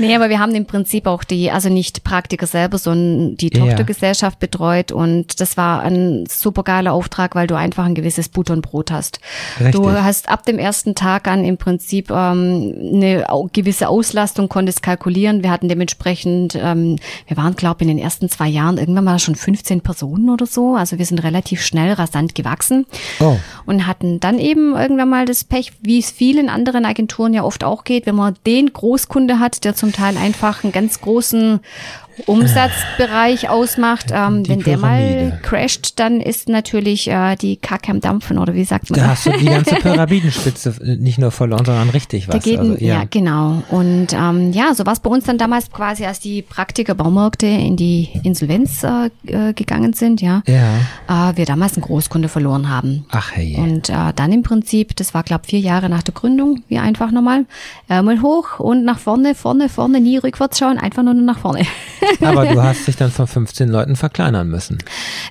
Nee, aber wir haben im Prinzip auch die, also nicht Praktiker selber, sondern die Ja. Tochtergesellschaft betreut und das war ein super geiler Auftrag, weil du einfach ein gewisses Butter und Brot hast. Richtig. Du hast ab dem ersten Tag an im Prinzip ähm, eine gewisse Auslastung, konntest kalkulieren. Wir hatten dementsprechend, ähm, wir waren glaube ich in den ersten zwei Jahren irgendwann mal schon 15 Personen oder so. Also wir sind relativ schnell, rasant gewachsen Oh. und hatten dann eben irgendwann mal das Pech, wie es vielen anderen Agenturen ja oft auch geht, wenn man den Großkunde hat, der zum Teil einfach einen ganz großen Umsatzbereich ausmacht. Ähm, wenn der mal crasht, dann ist natürlich äh, die Kacke am Dampfen oder wie sagt man? Da hast du die ganze Pyramidenspitze äh, nicht nur verloren, sondern richtig was. Da geht, also, ja. genau. Und ähm, ja, so war es bei uns dann damals quasi, als die Praktiker Baumärkte in die Insolvenz äh, äh, gegangen sind, ja, Ja. äh, wir damals einen Großkunde verloren haben. Ach hey. Und äh, dann im Prinzip, das war glaube vier Jahre nach der Gründung, wir einfach nochmal Ärmel hoch und nach vorne, vorne, vorne, nie rückwärts schauen, einfach nur nach vorne. Aber du hast dich dann von 15 Leuten verkleinern müssen.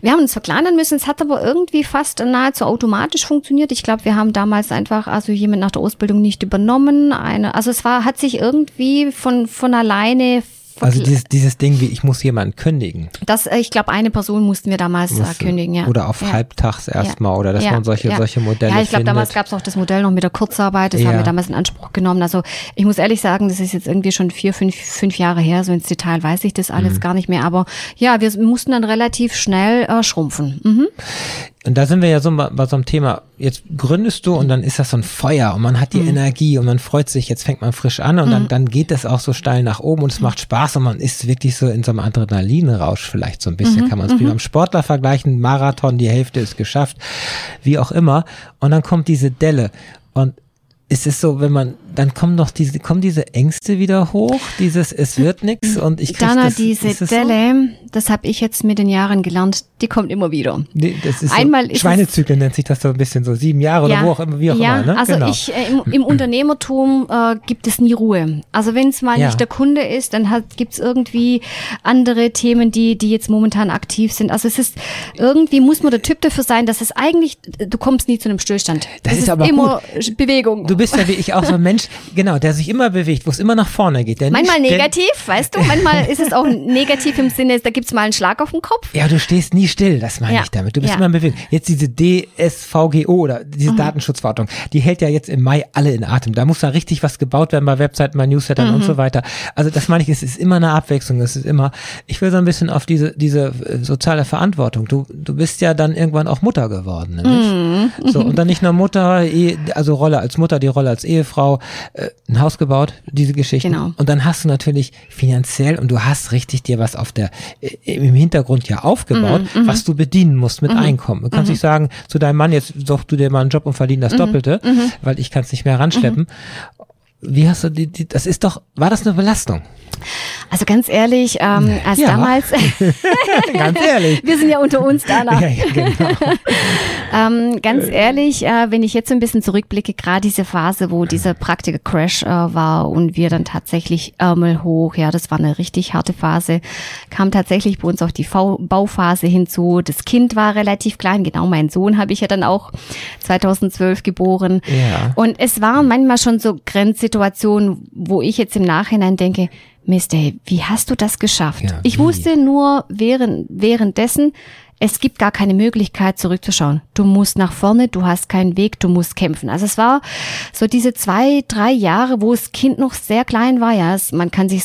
Wir haben uns verkleinern müssen, es hat aber irgendwie fast nahezu automatisch funktioniert. Ich glaube, wir haben damals einfach also jemand nach der Ausbildung nicht übernommen. Eine, also es war, hat sich irgendwie von, von alleine Also dieses, dieses Ding wie, ich muss jemanden kündigen. das, äh, ich glaube, eine Person mussten wir damals äh, Musste. kündigen, ja. Oder auf ja. halbtags erstmal. Oder dass Ja, man solche, ja. solche Modelle Ja, ich glaube, damals gab es auch das Modell noch mit der Kurzarbeit. Das Ja. haben wir damals in Anspruch genommen. Also ich muss ehrlich sagen, das ist jetzt irgendwie schon vier, fünf, fünf Jahre her. So ins Detail weiß ich das alles Mhm. gar nicht mehr. Aber ja, wir mussten dann relativ schnell äh, schrumpfen. Mhm. Und da sind wir ja so bei so einem Thema. Jetzt gründest du und dann ist das so ein Feuer und man hat Mhm. die Energie und man freut sich, jetzt fängt man frisch an und dann, dann geht es auch so steil nach oben und es macht Spaß und man ist wirklich so in so einem Adrenalinrausch vielleicht so ein bisschen, Mhm. kann man es wie beim Sportler vergleichen, Marathon, die Hälfte ist geschafft, wie auch immer. Und dann kommt diese Delle und es ist so, wenn man, dann kommen noch diese, kommen diese Ängste wieder hoch, dieses, es wird nix und ich krieg Dana, das, diese es so? Das habe ich jetzt mit den Jahren gelernt, die kommt immer wieder. Nee, das ist Einmal so, ist es- Schweinezyklen nennt sich das so ein bisschen so sieben Jahre oder wo auch immer, wie auch ja, immer. Ne? also genau. ich, äh, im, im Unternehmertum äh, gibt es nie Ruhe. Also wenn es mal Ja. nicht der Kunde ist, dann gibt es irgendwie andere Themen, die, die jetzt momentan aktiv sind. Also es ist, irgendwie muss man der Typ dafür sein, dass es eigentlich, du kommst nie zu einem Stillstand. Das es ist aber immer Bewegung. Du bist ja wie ich auch so ein Mensch, Mensch, genau, der sich immer bewegt, wo es immer nach vorne geht. Der Manchmal nicht, negativ, weißt du? Manchmal ist es auch negativ im Sinne, da gibt's mal einen Schlag auf den Kopf. Ja, du stehst nie still, das meine Ja. ich damit. Du bist Ja. immer in Bewegung. Jetzt diese DSVGO oder Mhm. diese Datenschutzverordnung, die hält ja jetzt im Mai alle in Atem. Da muss da richtig was gebaut werden bei Webseiten, bei Newslettern Mhm. und so weiter. Also das meine ich, es ist immer eine Abwechslung. Es ist immer, ich will so ein bisschen auf diese, diese äh, soziale Verantwortung. Du, du bist ja dann irgendwann auch Mutter geworden, nämlich. Mhm. So, und dann nicht nur Mutter, Ehe- also Rolle als Mutter, die Rolle als Ehefrau, äh, ein Haus gebaut, diese Geschichten. Genau. Und dann hast du natürlich finanziell und du hast richtig dir was auf der, im Hintergrund ja aufgebaut, Mhm, was du bedienen musst mit Einkommen. Du kannst nicht sagen zu deinem Mann, jetzt such du dir mal einen Job und verdien Mhm, das Doppelte, weil ich kann es nicht mehr ranschleppen. Wie hast du die, die, das ist doch, war das eine Belastung? Also ganz ehrlich, ähm, als Ja. damals, Ganz ehrlich. wir sind ja unter uns, Dana. ja, ja, genau. Ähm, ganz ehrlich, äh, wenn ich jetzt so ein bisschen zurückblicke, gerade diese Phase, wo dieser Praktiker-Crash äh, war und wir dann tatsächlich Ärmel hoch, ja, das war eine richtig harte Phase, kam tatsächlich bei uns auch die V Bauphase hinzu. Das Kind war relativ klein, genau mein Sohn habe ich ja dann auch 2012 geboren. Ja. Und es waren manchmal schon so Grenzsituationen, wo ich jetzt im Nachhinein denke, Mist, ey, wie hast du das geschafft? Ja, ich wusste nur während, währenddessen, es gibt gar keine Möglichkeit zurückzuschauen. Du musst nach vorne, du hast keinen Weg, du musst kämpfen. Also es war so diese zwei, drei Jahre, wo das Kind noch sehr klein war. Ja, es, man kann sich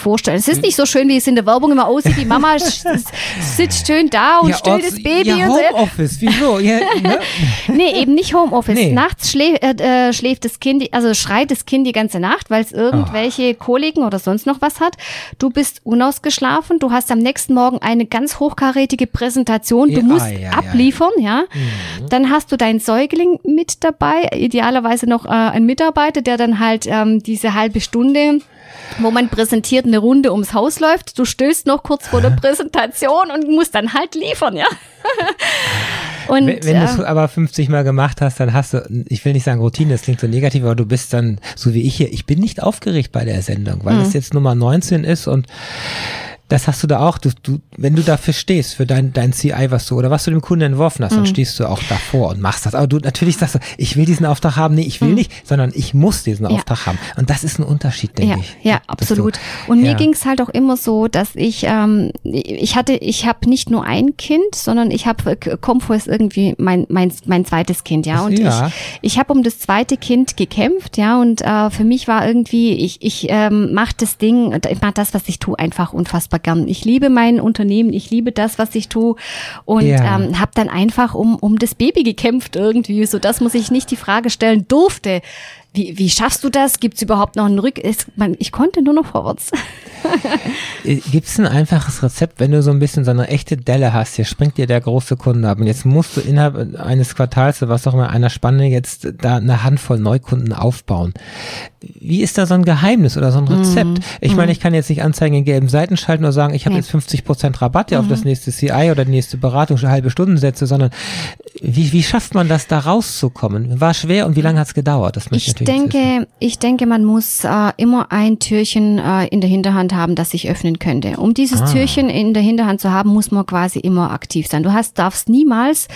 vorstellen. Es ist nicht so schön, wie es in der Werbung immer aussieht. Die Mama sitzt schön da und stillt das Baby ja, und so. Homeoffice, wieso? Ja, ne? Nee, eben nicht Homeoffice. Nee. Nachts schlä äh, äh, schläft das Kind, also schreit das Kind die ganze Nacht, weil es irgendwelche Koliken oder sonst noch was hat. Du bist unausgeschlafen, du hast am nächsten Morgen eine ganz hochkarätige Präsentation, du Ja, musst ja, abliefern, ja. Dann hast du deinen Säugling mit dabei, idealerweise noch äh, ein Mitarbeiter, der dann halt ähm, diese halbe Stunde wo man präsentiert eine Runde ums Haus läuft, du stößt noch kurz vor der Präsentation und musst dann halt liefern, ja. Und, Wenn, wenn du es äh, aber 50 Mal gemacht hast, dann hast du, ich will nicht sagen Routine, das klingt so negativ, aber du bist dann, so wie ich hier, ich bin nicht aufgeregt bei der Sendung, weil Mhm. es jetzt Nummer 19 ist und das hast du da auch, du, du, wenn du dafür stehst, für dein, dein CI, was du, oder was du dem Kunden entworfen hast, dann Mhm. stehst du auch davor und machst das. Aber du, natürlich sagst du, ich will diesen Auftrag haben, nee, ich will nicht, sondern ich muss diesen Mhm. Ja. Auftrag haben. Und das ist ein Unterschied, denke ja, ich. Ja, dass du- absolut. Und mir ja. ging's halt auch immer so, dass ich, ähm, ich hatte, ich habe nicht nur ein Kind, sondern ich habe, Komfort ist irgendwie mein, mein, mein zweites Kind, ja. Und Ja. ich, ich habe um das zweite Kind gekämpft, ja. Und äh, für mich war irgendwie, ich, ich ähm, mache das Ding, ich mache das, was ich tue, einfach unfassbar gern. Ich liebe mein Unternehmen, ich liebe das, was ich tue und Ja. ähm, habe dann einfach um, um das Baby gekämpft irgendwie, so dass man sich nicht die Frage stellen durfte, wie, wie schaffst du das? Gibt es überhaupt noch einen Rück? Es, man, ich konnte nur noch vorwärts. Gibt es ein einfaches Rezept, wenn du so ein bisschen so eine echte Delle hast, hier springt dir der große Kunde ab und jetzt musst du innerhalb eines Quartals oder was auch immer, einer Spanne jetzt da eine Handvoll Neukunden aufbauen. Wie ist da so ein Geheimnis oder so ein Rezept? Ich meine, ich kann jetzt nicht Anzeigen in gelben Seiten schalten oder sagen, ich habe Nee. jetzt 50 Prozent Rabatt ja auf das nächste CI oder die nächste Beratung, halbe Stundensätze, sondern wie, wie schafft man das, da rauszukommen? War schwer und wie lange hat es gedauert? Das möchte Ich. Denke, ich denke, man muss äh, immer ein Türchen äh, in der Hinterhand haben, das sich öffnen könnte. Um dieses Ah. Türchen in der Hinterhand zu haben, muss man quasi immer aktiv sein. Du hast, darfst niemals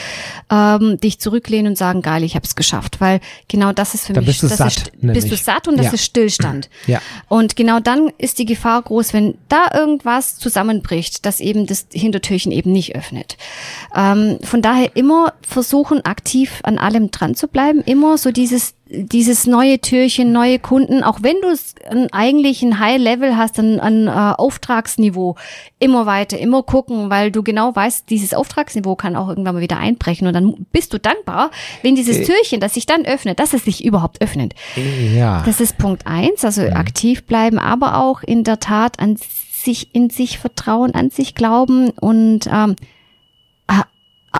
ähm, dich zurücklehnen und sagen, geil, ich habe es geschafft, weil genau das ist für Dann mich, bist du das satt, ist, bist du satt und das Ja. ist Stillstand. Ja. Und genau dann ist die Gefahr groß, wenn da irgendwas zusammenbricht, dass eben das Hintertürchen eben nicht öffnet. Ähm, von daher immer versuchen, aktiv an allem dran zu bleiben, immer so dieses dieses neue Türchen, neue Kunden, auch wenn du es an- eigentlich ein High Level hast, an, an äh, Auftragsniveau, immer weiter, immer gucken, weil du genau weißt, dieses Auftragsniveau kann auch irgendwann mal wieder einbrechen und dann bist du dankbar, wenn dieses Äh. Türchen, das sich dann öffnet, dass es sich überhaupt öffnet. Ja. Das ist Punkt eins, also Mhm. aktiv bleiben, aber auch in der Tat an sich, in sich vertrauen, an sich glauben und ähm, ah,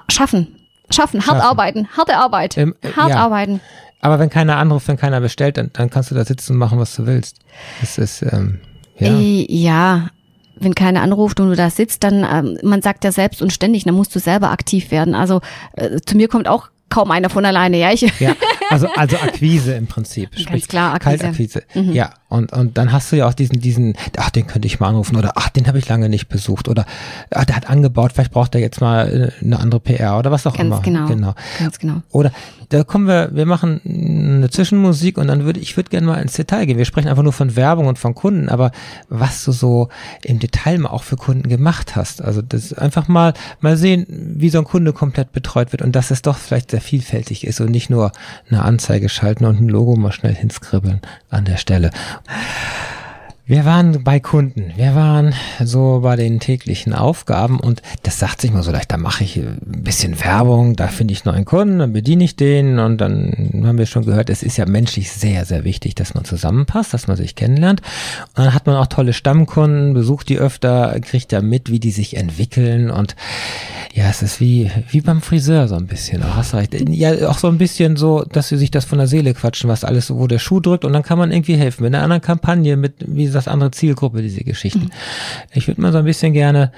schaffen. Schaffen, hart Schaffen. arbeiten, harte Arbeit, Ähm, äh, hart ja. arbeiten. Aber wenn keiner anruft, wenn keiner bestellt, dann, dann kannst du da sitzen und machen, was du willst. Das ist, ähm, ja. Äh, ja, wenn keiner anruft und du da sitzt, dann, ähm, man sagt ja selbst und ständig, dann musst du selber aktiv werden. Also äh, zu mir kommt auch kaum einer von alleine, ja. Ich, Ja, also, also Akquise im Prinzip. Sprich, klar, Akquise. Kaltakquise. Mhm. Ja, Und, und dann hast du ja auch diesen, diesen, ach, den könnte ich mal anrufen oder ach, den habe ich lange nicht besucht oder ach, der hat angebaut, vielleicht braucht er jetzt mal äh, eine andere PR oder was auch Ganz immer. genau. genau. Ganz genau. Oder da kommen wir, wir machen eine Zwischenmusik und dann würde ich würde gerne mal ins Detail gehen. Wir sprechen einfach nur von Werbung und von Kunden, aber was du so im Detail mal auch für Kunden gemacht hast. Also das einfach mal mal sehen, wie so ein Kunde komplett betreut wird und dass es doch vielleicht sehr vielfältig ist und nicht nur eine Anzeige schalten und ein Logo mal schnell hinskribbeln an der Stelle. 哎 Wir waren bei Kunden, wir waren so bei den täglichen Aufgaben und das sagt sich mal so leicht, da mache ich ein bisschen Werbung, da finde ich neuen Kunden, dann bediene ich den und dann haben wir schon gehört, es ist ja menschlich sehr, sehr wichtig, dass man zusammenpasst, dass man sich kennenlernt und dann hat man auch tolle Stammkunden, besucht die öfter, kriegt da mit, wie die sich entwickeln und ja, es ist wie, wie beim Friseur so ein bisschen, auch hast recht. Ja, auch so ein bisschen so, dass sie sich das von der Seele quatschen, was alles, wo der Schuh drückt und dann kann man irgendwie helfen. Mit einer anderen Kampagne, mit, wie das andere Zielgruppe, diese Geschichten. Ich würde mal so ein bisschen gerne,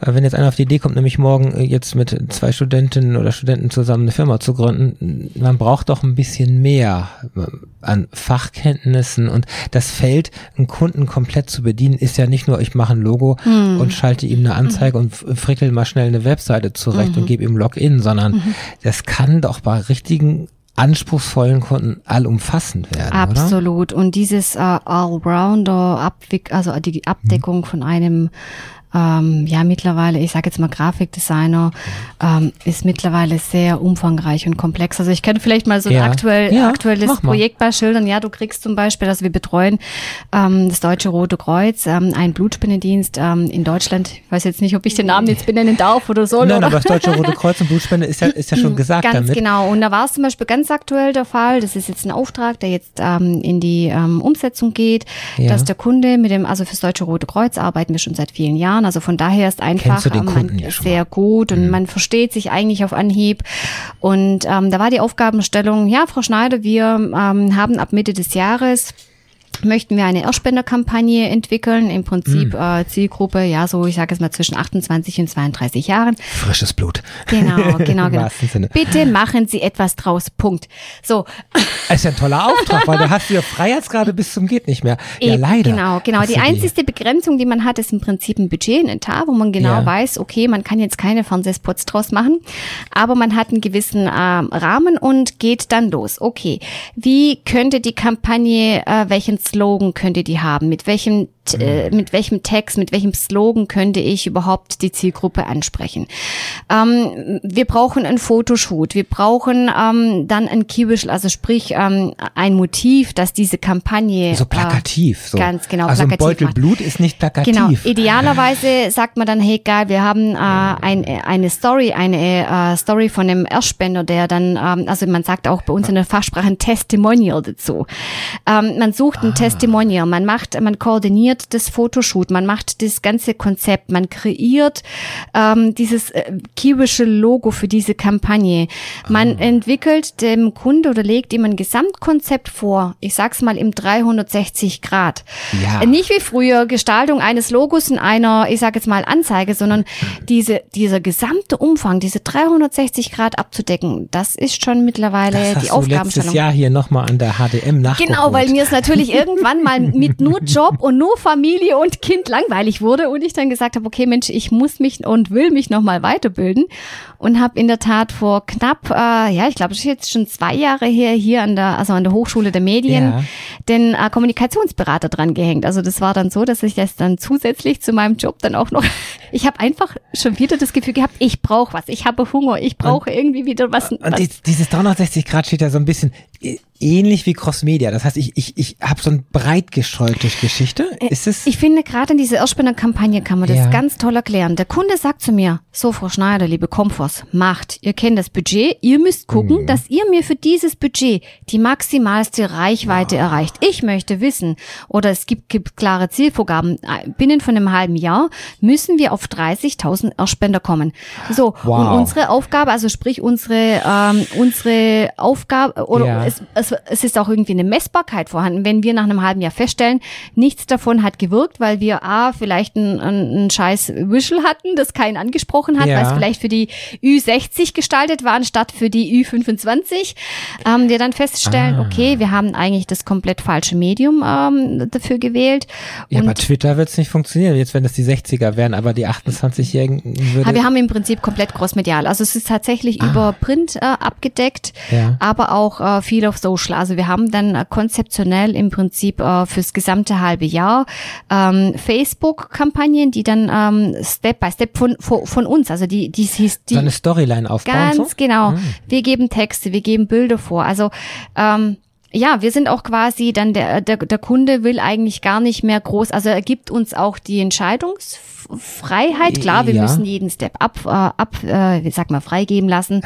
äh, wenn jetzt einer auf die Idee kommt, nämlich morgen äh, jetzt mit zwei Studentinnen oder Studenten zusammen eine Firma zu gründen, man braucht doch ein bisschen mehr äh, an Fachkenntnissen. Und das Feld, einen Kunden komplett zu bedienen, ist ja nicht nur, ich mache ein Logo und schalte ihm eine Anzeige und frickel mal schnell eine Webseite zurecht und gebe ihm Login, sondern das kann doch bei richtigen anspruchsvollen Kunden allumfassend werden, oder? Absolut. Und dieses äh, Allrounder, Abwick also die Abdeckung von einem ähm, ja mittlerweile, ich sage jetzt mal Grafikdesigner, ähm, ist mittlerweile sehr umfangreich und komplex. Also ich kann vielleicht mal so ein Ja. aktuell, Ja, aktuelles. Projekt mal schildern. Ja, du kriegst zum Beispiel, also wir betreuen ähm, das Deutsche Rote Kreuz, ähm, einen Blutspendedienst ähm, in Deutschland. Ich weiß jetzt nicht, ob ich den Namen jetzt benennen darf oder soll. Nein, oder? aber das Deutsche Rote Kreuz und Blutspende ist ja, ist ja schon gesagt Ganz damit. genau. Und da war es zum Beispiel ganz aktuell der Fall. Das ist jetzt ein Auftrag, der jetzt ähm, in die ähm, Umsetzung geht, Ja. dass der Kunde mit dem, also fürs Deutsche Rote Kreuz arbeiten wir schon seit vielen Jahren. Also von daher ist einfach ähm, man, ja sehr gut und man versteht sich eigentlich auf Anhieb. Und ähm, da war die Aufgabenstellung, ja, Frau Schneider, wir ähm, haben ab Mitte des Jahres möchten wir eine Erstspenderkampagne entwickeln, im Prinzip Hm. äh, Zielgruppe, ja, so ich sage es mal zwischen 28 und 32 Jahren. Frisches Blut. Genau, genau, genau. Bitte machen Sie etwas draus. Punkt. So, Das ist ja ein toller Auftrag, weil da hast du ja Freiheitsgrade bis zum geht nicht mehr. Ja, eben, leider. Genau, genau. Die du einzigste Begrenzung, die man hat, ist im Prinzip ein Budget, ein Etat, wo man genau Ja. weiß, okay, man kann jetzt keine Fernsehspots draus machen, aber man hat einen gewissen ähm, Rahmen und geht dann los. Okay, wie könnte die Kampagne, äh, welchen Slogan könnte die haben? Mit welchem t- äh, mit welchem Text, mit welchem Slogan könnte ich überhaupt die Zielgruppe ansprechen? Ähm, wir brauchen ein Fotoshoot, wir brauchen ähm, dann ein Keyword, also sprich ähm, ein Motiv, das diese Kampagne So äh, plakativ. So. ganz genau, Also ein plakativ Beutel macht. Blut ist nicht plakativ. Genau. Idealerweise sagt man dann, hey geil, wir haben äh, ein, eine Story, eine äh, Story von einem Erstspender, der dann, ähm, also man sagt auch bei uns in der Fachsprache ein Testimonial dazu. Ähm, man sucht ein Testimonial, man macht, man koordiniert das Fotoshoot, man macht das ganze Konzept, man kreiert ähm, dieses äh, kiwische Logo für diese Kampagne. Man entwickelt dem Kunde oder legt ihm ein Gesamtkonzept vor. Ich sag's mal im 360 Grad. Ja. Äh, Nicht wie früher Gestaltung eines Logos in einer, ich sage jetzt mal Anzeige, sondern diese, dieser gesamte Umfang, diese 360 Grad abzudecken, das ist schon mittlerweile das hast die du letztes Aufgabenstellung. Jahr hier nochmal an der HDM nachgeholt. Genau, weil mir es natürlich irgendwann mal mit nur Job und nur Familie und Kind langweilig wurde und ich dann gesagt habe, okay Mensch, ich muss mich und will mich nochmal weiterbilden und habe in der Tat vor knapp, äh, ja, ich glaube, das ist jetzt schon zwei Jahre her hier an der, also an der Hochschule der Medien, Ja. den äh, Kommunikationsberater dran gehängt. Also das war dann so, dass ich das dann zusätzlich zu meinem Job dann auch noch, ich habe einfach schon wieder das Gefühl gehabt, ich brauche was, ich habe Hunger, ich brauche irgendwie wieder was. Und was dies- dieses 360 Grad steht ja so ein bisschen äh, ähnlich wie Crossmedia. Das heißt, ich, ich, ich habe so ein breit gestreute Geschichte. Ist es? Ich finde, gerade in dieser Erstspender-Kampagne kann man das Ja. ganz toll erklären. Der Kunde sagt zu mir, so Frau Schneider, liebe Comforts, macht, ihr kennt das Budget, ihr müsst gucken, dass ihr mir für dieses Budget die maximalste Reichweite erreicht. Ich möchte wissen, oder es gibt, gibt klare Zielvorgaben, äh, binnen von einem halben Jahr müssen wir auf 30.000 Erstspender kommen. So, Wow. und unsere Aufgabe, also sprich unsere, ähm, unsere Aufgabe, oder Ja. es, es es, es ist auch irgendwie eine Messbarkeit vorhanden. Wenn wir nach einem halben Jahr feststellen, nichts davon hat gewirkt, weil wir A, vielleicht ein, ein, ein scheiß Visual hatten, das keinen angesprochen hat, Ja. weil es vielleicht für die Ü60 gestaltet war, anstatt für die Ü25, ähm, wir dann feststellen, Ah. okay, wir haben eigentlich das komplett falsche Medium ähm, dafür gewählt. Ja, bei Twitter wird es nicht funktionieren, jetzt wenn das die 60er wären, aber die 28-Jährigen würde... Ja, wir haben im Prinzip komplett crossmedial. Also es ist tatsächlich über Print äh, abgedeckt, Ah. Ja. aber auch äh, viel auf Social. Also wir haben dann äh, konzeptionell im Prinzip äh, fürs gesamte halbe Jahr ähm, Facebook-Kampagnen, die dann ähm, Step by Step von, von, von uns, also die, die, die, die so eine Storyline aufbauen. Ganz so? genau. Hm. Wir geben Texte, wir geben Bilder vor. Also ähm, ja, wir sind auch quasi dann der, der der Kunde will eigentlich gar nicht mehr groß, also er gibt uns auch die Entscheidungsfreiheit. Klar, wir Ja. müssen jeden Step ab äh, ab äh, wie sag mal freigeben lassen,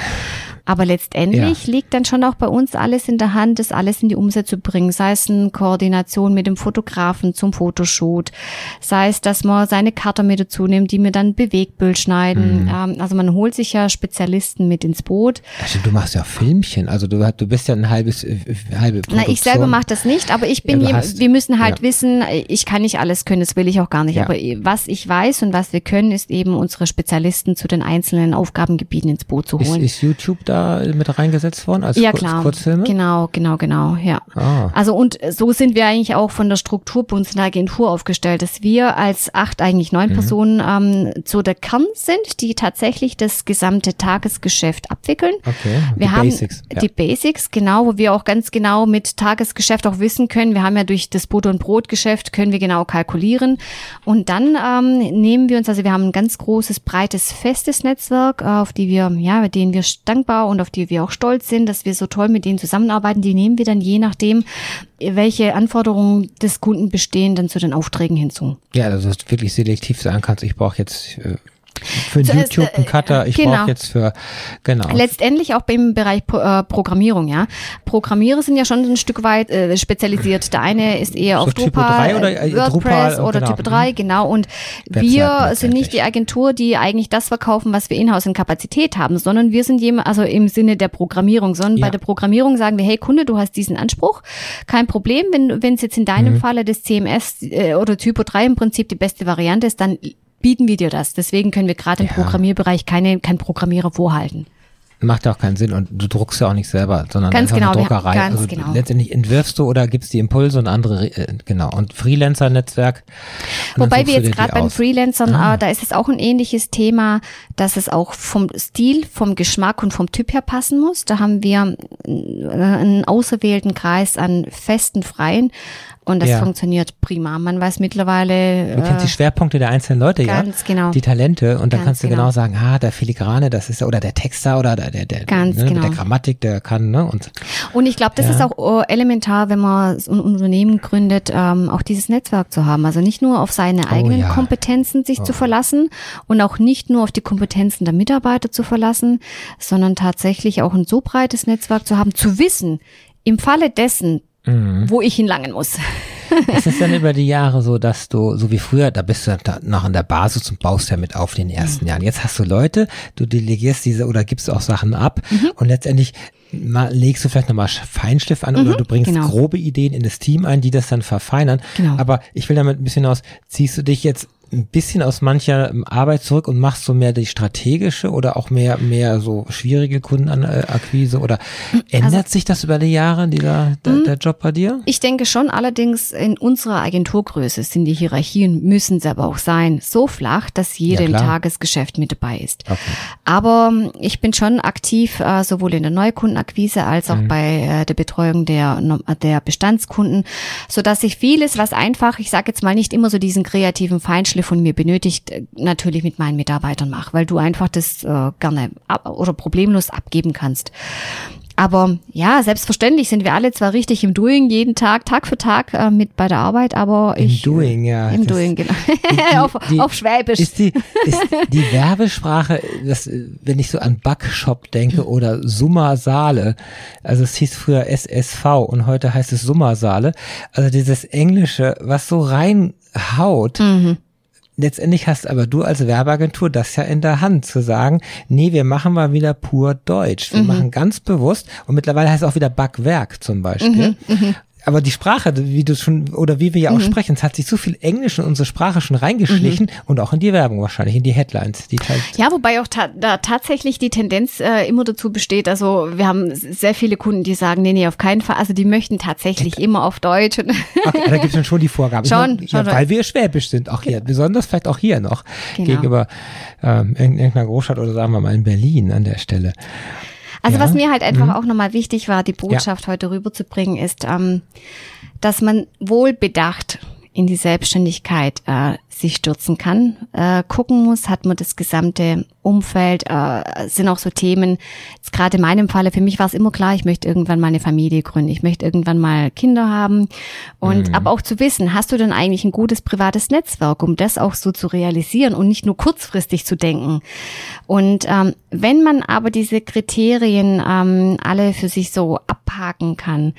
aber letztendlich liegt dann schon auch bei uns alles in der Hand, das alles in die Umsetzung zu bringen, sei es eine Koordination mit dem Fotografen zum Fotoshoot, sei es, dass man seine Karte mit dazu nimmt, die mir dann Bewegtbild schneiden. Ähm, also man holt sich ja Spezialisten mit ins Boot. Ja, stimmt, du machst ja Filmchen, also du, du bist ja ein halbes, äh, halbe Na, ich selber mache das nicht, aber ich bin, Ja, hast- wir müssen halt ja. wissen, ich kann nicht alles können, das will ich auch gar nicht. Ja. Aber was ich weiß und was wir können, ist eben unsere Spezialisten zu den einzelnen Aufgabengebieten ins Boot zu Ist, holen. ist YouTube da mit reingesetzt worden als ja, klar. Kurzfilme? Genau, genau, genau, ja. Ah. Also und so sind wir eigentlich auch von der Struktur bei uns in der Agentur aufgestellt, dass wir als acht, eigentlich neun Mhm. Personen ähm, so der Kern sind, die tatsächlich das gesamte Tagesgeschäft abwickeln. Okay, Wir die haben Basics. Ja. die Basics, genau, wo wir auch ganz genau mit Tagesgeschäft auch wissen können. Wir haben ja durch das Butter- und Brotgeschäft können wir genau kalkulieren. Und dann ähm, nehmen wir uns, also wir haben ein ganz großes, breites, festes Netzwerk, äh, auf die wir, ja, mit denen wir dankbar und auf die wir auch stolz sind, dass wir so toll mit denen zusammenarbeiten. Die nehmen wir dann je nachdem, welche Anforderungen des Kunden bestehen, dann zu den Aufträgen hinzu. Ja, also dass du wirklich selektiv sagen kannst, ich brauche jetzt äh, für Zuerst, YouTube einen äh, Cutter, ich genau. brauche jetzt für, genau. Letztendlich auch im Bereich äh, Programmierung, ja. Programmierer sind ja schon ein Stück weit äh, spezialisiert. Der eine ist eher So auf Drupal, 3 oder, äh, WordPress Drupal, oder genau. Typo 3, genau. Und Webseiten wir sind nicht die Agentur, die eigentlich das verkaufen, was wir in-house in Kapazität haben, sondern wir sind jemand, also im Sinne der Programmierung, sondern Ja. bei der Programmierung sagen wir, hey Kunde, du hast diesen Anspruch, kein Problem, wenn wenn es jetzt in Mhm. deinem Falle das CMS äh, oder Typo 3 im Prinzip die beste Variante ist, dann bieten wir dir das. Deswegen können wir gerade im Ja. Programmierbereich keine, kein Programmierer vorhalten. Macht ja auch keinen Sinn und du druckst ja auch nicht selber, sondern Ganz genau, eine Druckerei. ganz also genau. letztendlich entwirfst du oder gibst die Impulse und andere, äh, genau, und Freelancer-Netzwerk. Wobei wir jetzt gerade bei den aus. Freelancern, Ah. äh, da ist es auch ein ähnliches Thema, dass es auch vom Stil, vom Geschmack und vom Typ her passen muss. Da haben wir äh, einen auserwählten Kreis an festen Freien und das Ja. funktioniert prima. Man weiß mittlerweile, Du kennst die äh, Schwerpunkte der einzelnen Leute, ja? ganz genau. Die Talente und dann Ganz kannst du genau. genau. sagen, ah, der Filigrane, das ist oder der Texter oder der, der, der Ganz ne, mit genau. der Grammatik, der kann, ne? Und Und ich glaube, das Ja. ist auch äh, elementar, wenn man ein Unternehmen gründet, ähm, auch dieses Netzwerk zu haben. Also nicht nur auf seine eigenen Oh ja. Oh. Kompetenzen sich zu verlassen und auch nicht nur auf die Kompetenzen der Mitarbeiter zu verlassen, sondern tatsächlich auch ein so breites Netzwerk zu haben, zu wissen, im Falle dessen, Mhm. wo ich hinlangen muss. ist es dann über die Jahre so, dass du, so wie früher, da bist du da noch an der Basis und baust ja mit auf den Mhm. ersten Jahren. Jetzt hast du Leute, du delegierst diese oder gibst auch Sachen ab Mhm. und letztendlich legst du vielleicht nochmal Feinstift an oder du bringst genau. grobe Ideen in das Team ein, die das dann verfeinern. Genau. Aber ich will damit ein bisschen aus, ziehst du dich jetzt ein bisschen aus mancher ähm, Arbeit zurück und machst so mehr die strategische oder auch mehr, mehr so schwierige Kundenakquise oder ändert Also sich das über die Jahre, dieser, der, Mhm. der Job bei dir? Ich denke schon, allerdings in unserer Agenturgröße sind die Hierarchien, müssen sie aber auch sein, so flach, dass jeder Ja, im. Tagesgeschäft mit dabei ist. Okay. Aber ähm, ich bin schon aktiv, äh, sowohl in der Neukundenakquise als Mhm. auch bei äh, der Betreuung der, der Bestandskunden, so dass ich vieles, was einfach, ich sage jetzt mal nicht immer so diesen kreativen Feinschliff von mir benötigt, äh, natürlich mit meinen Mitarbeitern mache, weil du einfach das äh, gerne ab oder problemlos abgeben kannst. Aber ja, selbstverständlich sind wir alle zwar richtig im Doing jeden Tag, Tag für Tag äh, mit bei der Arbeit, aber Im ich Doing, ja. im Doing genau die- auf, die- auf Schwäbisch. Ist die, ist die Werbesprache, das, wenn ich so an Backshop denke oder Summersaale, also es hieß früher SSV und heute heißt es Summersaale, also dieses Englische, was so reinhaut, Mhm. Letztendlich hast aber du als Werbeagentur das ja in der Hand, zu sagen, nee, wir machen mal wieder pur Deutsch. Wir machen ganz bewusst, und mittlerweile heißt es auch wieder Backwerk zum Beispiel. Aber die Sprache, wie du schon, oder wie wir ja auch sprechen, es hat sich so viel Englisch in unsere Sprache schon reingeschlichen und auch in die Werbung wahrscheinlich, in die Headlines. Die Ja, wobei auch ta da tatsächlich die Tendenz äh, immer dazu besteht. Also wir haben sehr viele Kunden, die sagen, nee, nee, auf keinen Fall. Also die möchten tatsächlich immer auf Deutsch. Okay, da gibt es schon die Vorgaben. Schon, Ich schon. ja, weil wir schwäbisch sind, auch hier. Besonders vielleicht auch hier noch. Genau. Gegenüber ähm, irgend- irgendeiner Großstadt oder sagen wir mal in Berlin an der Stelle. Also Ja. was mir halt einfach auch nochmal wichtig war, die Botschaft heute rüberzubringen, ist, ähm, dass man wohlbedacht in die Selbstständigkeit äh, sich stürzen kann, äh, gucken muss, hat man das gesamte Umfeld, äh, sind auch so Themen, jetzt gerade in meinem Falle, für mich war es immer klar, ich möchte irgendwann mal eine Familie gründen, ich möchte irgendwann mal Kinder haben. Und aber auch zu wissen, hast du denn eigentlich ein gutes privates Netzwerk, um das auch so zu realisieren und nicht nur kurzfristig zu denken. Und ähm, wenn man aber diese Kriterien ähm, alle für sich so abhaken kann,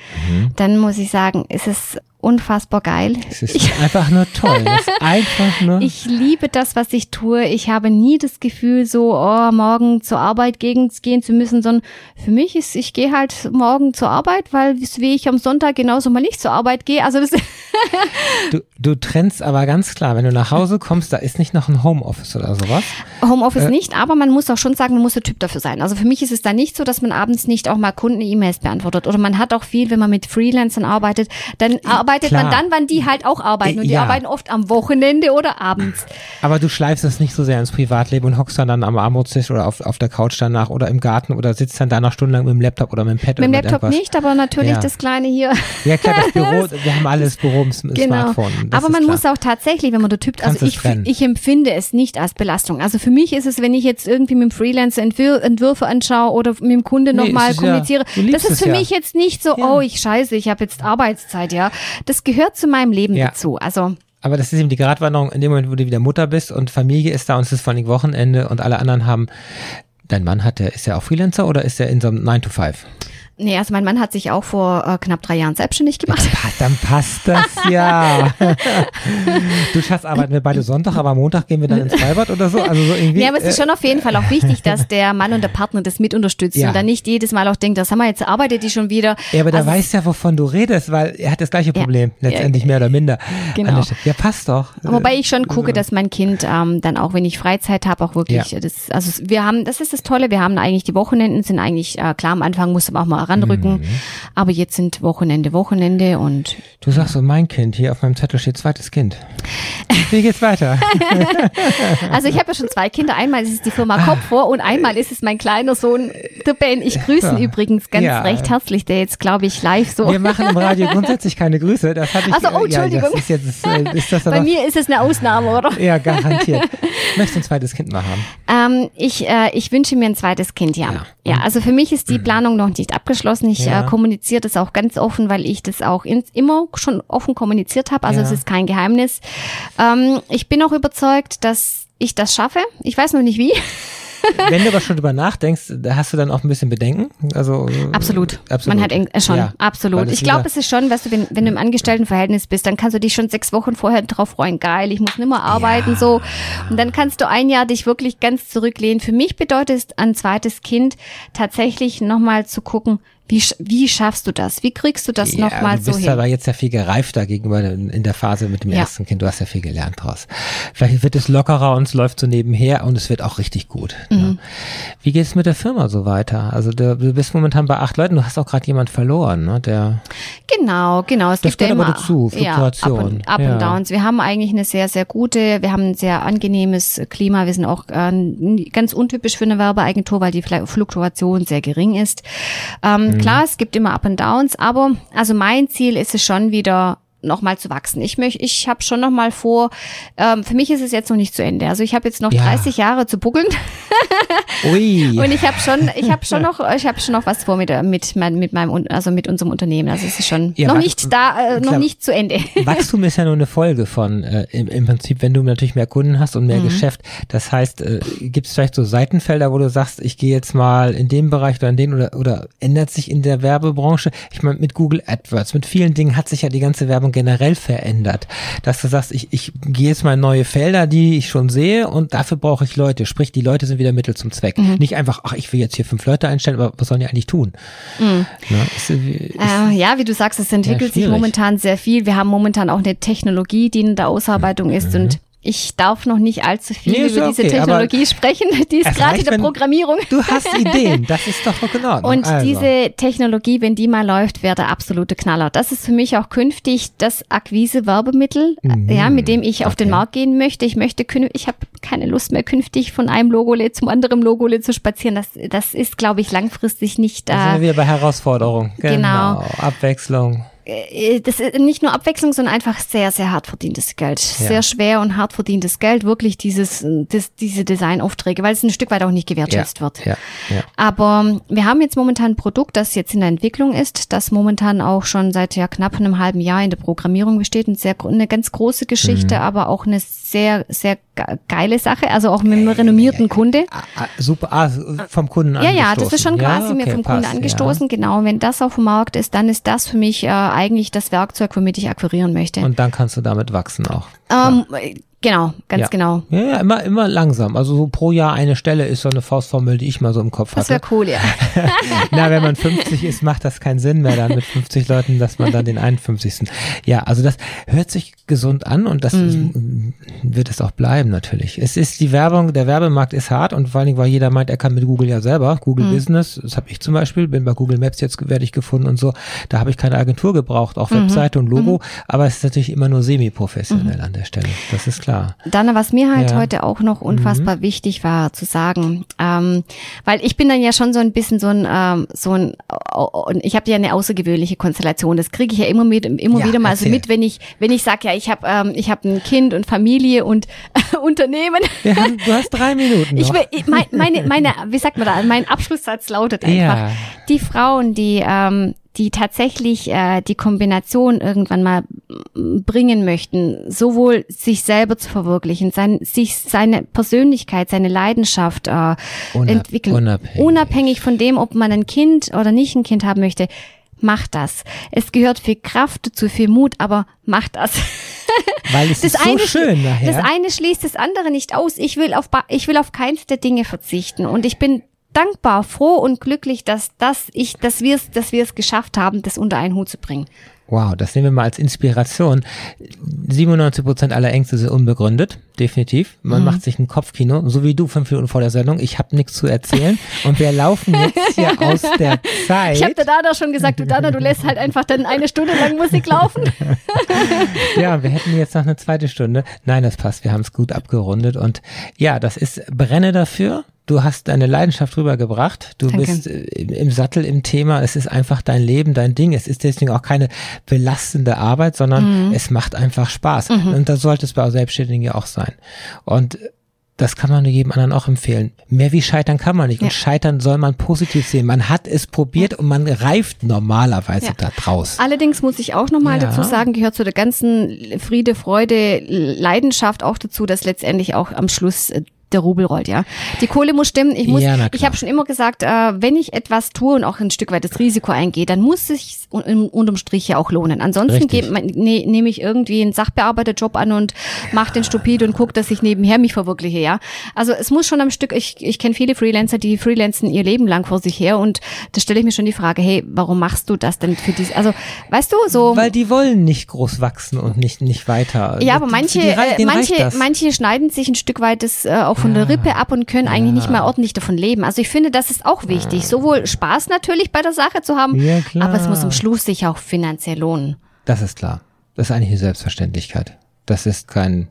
dann muss ich sagen, ist es unfassbar geil. Es ist einfach nur toll. Einfach nur. Ich liebe das, was ich tue. Ich habe nie das Gefühl, so oh, morgen zur Arbeit gehen zu müssen, sondern für mich ist, ich gehe halt morgen zur Arbeit, weil wie ich am Sonntag genauso mal nicht zur Arbeit gehe. Also das du, du trennst aber ganz klar, wenn du nach Hause kommst, da ist nicht noch ein Homeoffice oder sowas. Homeoffice nicht, aber man muss auch schon sagen, man muss der Typ dafür sein. Also für mich ist es da nicht so, dass man abends nicht auch mal Kunden-E-Mails beantwortet. Oder man hat auch viel, wenn man mit Freelancern arbeitet, dann arbeitet klar. man dann, wann die halt auch arbeiten. Und die Ja. arbeiten oft am Wochenende oder abends. Aber du schleifst es nicht so sehr ins Privatleben und hockst dann, dann am Armutstisch oder auf, auf der Couch danach oder im Garten oder sitzt dann da noch stundenlang mit dem Laptop oder mit dem Pad Mit dem Laptop irgendwas. nicht, aber natürlich Ja. das kleine hier. Ja klar, das Büro, wir haben alles Büro im Genau. Smartphone. Das Aber man muss auch tatsächlich, wenn man da tippt, Kannst also ich, ich empfinde es nicht als Belastung. Also für mich ist es, wenn ich jetzt irgendwie mit dem Freelancer Entwür Entwürfe anschaue oder mit dem Kunde Nee, nochmal ja- kommuniziere, liebst das ist für ja. mich jetzt nicht so, Ja. oh, ich scheiße, ich habe jetzt Arbeitszeit, ja. Das gehört zu meinem Leben Ja. dazu. Also Aber das ist eben die Gratwanderung in dem Moment, wo du wieder Mutter bist und Familie ist da und es ist vor allem Wochenende und alle anderen haben. Dein Mann hat der, ist er auch Freelancer oder ist er in so einem 9 to 5? Nee, also mein Mann hat sich auch vor äh, knapp drei Jahren selbstständig gemacht. Dann passt das ja. du Schatz, arbeiten wir beide Sonntag, aber Montag gehen wir dann ins Freibad oder so. Also so irgendwie. Ja, aber es ist äh, schon auf jeden Fall auch wichtig, dass der Mann und der Partner das mit unterstützen Ja. und dann nicht jedes Mal auch denkt, das haben wir jetzt arbeitet die schon wieder. ja, aber der Also weiß ja, wovon du redest, weil er hat das gleiche Ja. Problem, letztendlich Ja. mehr oder minder. Genau. Ja, passt doch. Wobei ich schon gucke, dass mein Kind ähm, dann auch, wenn ich Freizeit habe, auch wirklich Ja. das, also wir haben, das ist das Tolle, wir haben eigentlich die Wochenenden sind eigentlich äh, klar am Anfang musste man auch mal ranrücken, Mhm. aber jetzt sind Wochenende Wochenende und Du sagst so, mein Kind, hier auf meinem Zettel steht zweites Kind. Wie geht's weiter? also ich habe ja schon zwei Kinder, einmal ist es die Firma Kopfvor und einmal ist es mein kleiner Sohn, der Ben. Ich grüße ihn Ja. übrigens ganz Ja. recht herzlich, der jetzt glaube ich live so. Wir machen im Radio grundsätzlich keine Grüße. Das hatte ich. Ach so, oh, äh, ja, Entschuldigung. das ist jetzt, äh, ist das Bei mir ist es eine Ausnahme, oder? Ja, garantiert. Möchtest du ein zweites Kind mal haben? Ähm, ich, äh, ich wünsche mir ein zweites Kind, ja. Ja. Ja, also für mich ist die Planung noch nicht abgeschlossen. Ich Ja. äh, kommuniziere das auch ganz offen, weil ich das auch in, immer schon offen kommuniziert habe. Also Ja. es ist kein Geheimnis. Ähm, ich bin auch überzeugt, dass ich das schaffe. Ich weiß noch nicht wie. Wenn du aber schon drüber nachdenkst, da hast du dann auch ein bisschen Bedenken? Also Absolut. absolut. Man hat äh, schon, Ja, absolut. Ich glaube, es ist schon, weißt du, wenn, wenn du im Angestelltenverhältnis bist, dann kannst du dich schon sechs Wochen vorher drauf freuen. Geil, ich muss nimmer arbeiten, so. Und dann kannst du ein Jahr dich wirklich ganz zurücklehnen. Für mich bedeutet es, ein zweites Kind tatsächlich nochmal zu gucken, wie, wie schaffst du das? Wie kriegst du das ja, nochmal du so bist hin? aber jetzt ja viel gereifter gegenüber in der Phase mit dem Ja. ersten Kind. Du hast ja viel gelernt draus. Vielleicht wird es lockerer und es läuft so nebenher und es wird auch richtig gut. Mhm. Ne? Wie geht es mit der Firma so weiter? Also du, du bist momentan bei acht Leuten. Du hast auch gerade jemand verloren, ne? Der Genau, genau. Es Das gibt ja immer dazu, Ja, Up Fluktuation. und, Up Ja. und Downs. Wir haben eigentlich eine sehr, sehr gute, wir haben ein sehr angenehmes Klima. Wir sind auch äh, ganz untypisch für eine Werbeagentur, weil die Fluktuation sehr gering ist. Ähm, Mhm. Klar, es gibt immer Up und Downs, aber also mein Ziel ist es schon wieder nochmal zu wachsen. Ich möchte, ich habe schon nochmal vor, ähm, für mich ist es jetzt noch nicht zu Ende. Also ich habe jetzt noch Ja. 30 Jahre zu buckeln. Ui. Und ich habe schon, ich habe schon noch, ich habe schon noch was vor mit, äh, mit, mein, mit meinem, also mit unserem Unternehmen. Also es ist schon Ja, noch nicht da, äh, noch nicht zu Ende. Wachstum ist ja nur eine Folge von, äh, im, im Prinzip, wenn du natürlich mehr Kunden hast und mehr Mhm. Geschäft. Das heißt, äh, gibt es vielleicht so Seitenfelder, wo du sagst, ich gehe jetzt mal in dem Bereich oder in den oder, oder ändert sich in der Werbebranche? Ich meine, mit Google AdWords, mit vielen Dingen hat sich ja die ganze Werbung generell verändert. Dass du sagst, ich, ich gehe jetzt mal in neue Felder, die ich schon sehe und dafür brauche ich Leute. Sprich, die Leute sind wieder Mittel zum Zweck. Mhm. Nicht einfach, ach, ich will jetzt hier fünf Leute einstellen, aber was sollen die eigentlich tun? Mhm. Na, ist, ist, Äh, ja, wie du sagst, es entwickelt sich momentan sehr viel. Wir haben momentan auch eine Technologie, die in der Ausarbeitung ist und ich darf noch nicht allzu viel. Nee, über diese okay, aber Technologie sprechen. Die ist gerade in der Programmierung. du hast Ideen, das ist doch in Ordnung. Und also. diese Technologie, wenn die mal läuft, wäre der absolute Knaller. Das ist für mich auch künftig das Akquise-Werbemittel, Mhm. ja, mit dem ich auf den Okay. Markt gehen möchte. Ich möchte ich habe keine Lust mehr künftig von einem Logole zum anderen Logole zu spazieren. Das, das ist, glaube ich, langfristig nicht da sind wir äh, wieder bei Herausforderung. Genau. Abwechslung. Äh, das ist nicht nur Abwechslung, sondern einfach sehr, sehr hart verdientes Geld. Ja. Sehr schwer und hart verdientes Geld, wirklich dieses, das, diese Designaufträge, weil es ein Stück weit auch nicht gewertschätzt wird. Ja, ja. Aber ähm, wir haben jetzt momentan ein Produkt, das jetzt in der Entwicklung ist, das momentan auch schon seit ja knapp einem halben Jahr in der Programmierung besteht. Eine, sehr, eine ganz große Geschichte, Mhm. aber auch eine sehr, sehr geile Sache. Also auch mit einem renommierten Kunde. Ah, ah, super, ah, vom Kunden Ja, angestoßen. ja, das ist schon quasi mir okay, vom Kunden passt, angestoßen. Genau, und wenn das auf dem Markt ist, dann ist das für mich äh, eigentlich das Werkzeug, womit ich akquirieren möchte. Ja. Und dann kannst du damit wachsen auch. Ähm, genau, ganz Ja. genau. Ja, ja, immer, immer langsam. Also so pro Jahr eine Stelle ist so eine Faustformel, die ich mal so im Kopf Das hatte. wäre cool, ja. Na, wenn man 50 ist, macht das keinen Sinn mehr dann mit 50 Leuten, dass man dann den 51. Ja, also das hört sich gesund an und das ist, wird es auch bleiben natürlich. Es ist die Werbung, der Werbemarkt ist hart und vor allen Dingen, weil jeder meint, er kann mit Google ja selber, Google Business, das habe ich zum Beispiel, bin bei Google Maps jetzt werde ich gefunden und so, da habe ich keine Agentur gebraucht, auch Webseite und Logo, aber es ist natürlich immer nur semi-professionell an der Stelle, das ist klar. Dann, was mir halt Ja. Mhm. heute auch noch unfassbar wichtig war zu sagen, ähm, weil ich bin dann ja schon so ein bisschen so ein, ähm, so ein, und ich habe ja eine außergewöhnliche Konstellation. Das kriege ich ja immer mit, immer Ja, wieder mal so erzähl. mit, wenn ich, wenn ich sage, ja, ich habe, ähm, ich habe ein Kind und Familie und Unternehmen. Haben, du hast drei Minuten noch. Ich mein, meine, meine, wie sagt man da? Mein Abschlusssatz lautet einfach: Ja. Die Frauen, die, ähm, die tatsächlich äh, die Kombination irgendwann mal mm, bringen möchten, sowohl sich selber zu verwirklichen, sein, sich seine Persönlichkeit, seine Leidenschaft äh, Unab- entwickeln, unabhängig. unabhängig von dem, ob man ein Kind oder nicht ein Kind haben möchte. Macht das. Es gehört viel Kraft dazu, viel Mut, aber macht das. Weil es ist so schön nachher. das eine schließt das andere nicht aus. Ich will auf, ich will auf keins der Dinge verzichten. Und ich bin dankbar, froh und glücklich, dass, dass ich, dass wir es, dass wir es geschafft haben, das unter einen Hut zu bringen. Wow, das nehmen wir mal als Inspiration. 97 Prozent aller Ängste sind unbegründet, definitiv. Man Mhm. macht sich ein Kopfkino, so wie du fünf Minuten vor der Sendung. Ich habe nichts zu erzählen und wir laufen jetzt hier aus der Zeit. Ich habe der Dana schon gesagt, du Dana, du lässt halt einfach dann eine Stunde lang Musik laufen. Ja, wir hätten jetzt noch eine zweite Stunde. Nein, das passt. Wir haben es gut abgerundet und ja, das ist brenne dafür. Du hast deine Leidenschaft rübergebracht. Du Danke. bist äh, im, Sattel im Thema. Es ist einfach dein Leben, dein Ding. Es ist deswegen auch keine belastende Arbeit, sondern Mhm. es macht einfach Spaß. Und das sollte es bei Selbstständigen ja auch sein. Und das kann man nur jedem anderen auch empfehlen. Mehr wie scheitern kann man nicht. Und Ja. scheitern soll man positiv sehen. Man hat es probiert und man reift normalerweise Ja. da draus. Allerdings muss ich auch nochmal Ja. dazu sagen, gehört zu der ganzen Friede, Freude, Leidenschaft auch dazu, dass letztendlich auch am Schluss äh, der Rubel rollt, ja. Die Kohle muss stimmen. Ich muss, Ja, ich habe schon immer gesagt, äh, wenn ich etwas tue und auch ein Stück weit das Risiko eingehe, dann muss es un unterm Strich ja auch lohnen. Ansonsten ne, nehme ich irgendwie einen Sachbearbeiterjob an und mache den stupid und gucke, dass ich nebenher mich verwirkliche, ja. Also es muss schon am Stück, ich, ich kenne viele Freelancer, die freelancen ihr Leben lang vor sich her und da stelle ich mir schon die Frage, hey, warum machst du das denn für dies? Also, weißt du, so. Weil die wollen nicht groß wachsen und nicht, nicht weiter. Ja, aber manche, die äh, manche, manche schneiden sich ein Stück weit das äh, auch von der Rippe ab und können eigentlich nicht mehr ordentlich davon leben. Also ich finde, das ist auch wichtig. Sowohl Spaß natürlich bei der Sache zu haben, Ja, aber es muss am Schluss sich auch finanziell lohnen. Das ist klar. Das ist eigentlich eine Selbstverständlichkeit. Das ist kein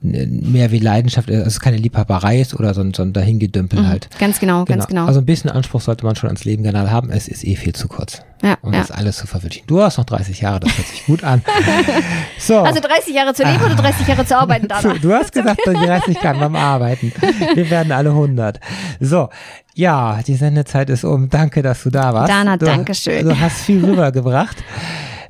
mehr wie Leidenschaft, also es ist keine Liebhaberei ist oder so ein, so ein Dahingedümpel halt. Ganz genau, ganz genau. Also ein bisschen Anspruch sollte man schon ans Leben generell haben. Es ist eh viel zu kurz. Ja, um ja. das alles zu verwirklichen. Du hast noch 30 Jahre, das hört sich gut an. So. Also 30 Jahre zu leben oder 30 Jahre zu arbeiten, Dana? Du hast gesagt, die 30 kann beim Arbeiten. Wir werden alle 100. So, ja, die Sendezeit ist um. Danke, dass du da warst. Dana, du, danke schön. Du hast viel rübergebracht.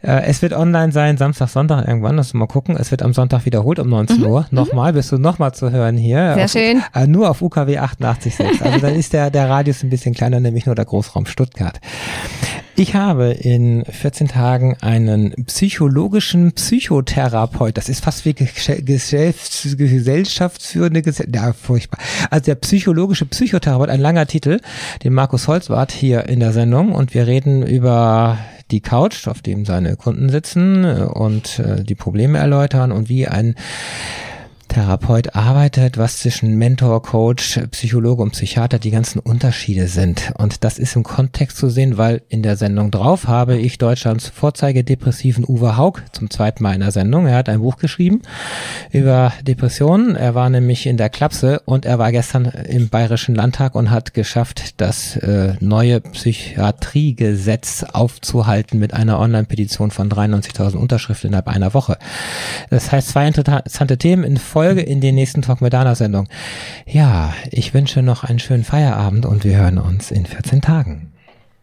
Äh, Es wird online sein, Samstag, Sonntag irgendwann, lass mal gucken. Es wird am Sonntag wiederholt um 19 Uhr. Nochmal, bist du nochmal zu hören hier. Mhm. Sehr auf, schön. Äh, nur auf UKW 88.6. Also dann ist der, der Radius ein bisschen kleiner, nämlich nur der Großraum Stuttgart. Ich habe in 14 Tagen einen psychologischen Psychotherapeut, das ist fast wie gesellschaftsführende Gesellschaft, ja, furchtbar. Also der psychologische Psychotherapeut, ein langer Titel, den Markus Holzwart hier in der Sendung und wir reden über die Couch, auf dem seine Kunden sitzen und äh, die Probleme erläutern und wie ein Therapeut arbeitet, was zwischen Mentor, Coach, Psychologe und Psychiater die ganzen Unterschiede sind. Und das ist im Kontext zu sehen, weil in der Sendung drauf habe ich Deutschlands Vorzeigedepressiven Uwe Haug zum zweiten Mal in der Sendung. Er hat ein Buch geschrieben über Depressionen. Er war nämlich in der Klapse und er war gestern im Bayerischen Landtag und hat geschafft, das äh, neue Psychiatriegesetz aufzuhalten mit einer Online-Petition von 93.000 Unterschriften innerhalb einer Woche. Das heißt, zwei interessante Themen in Folge in den nächsten Talk mit Dana Sendung. Ja, ich wünsche noch einen schönen Feierabend und wir hören uns in 14 Tagen.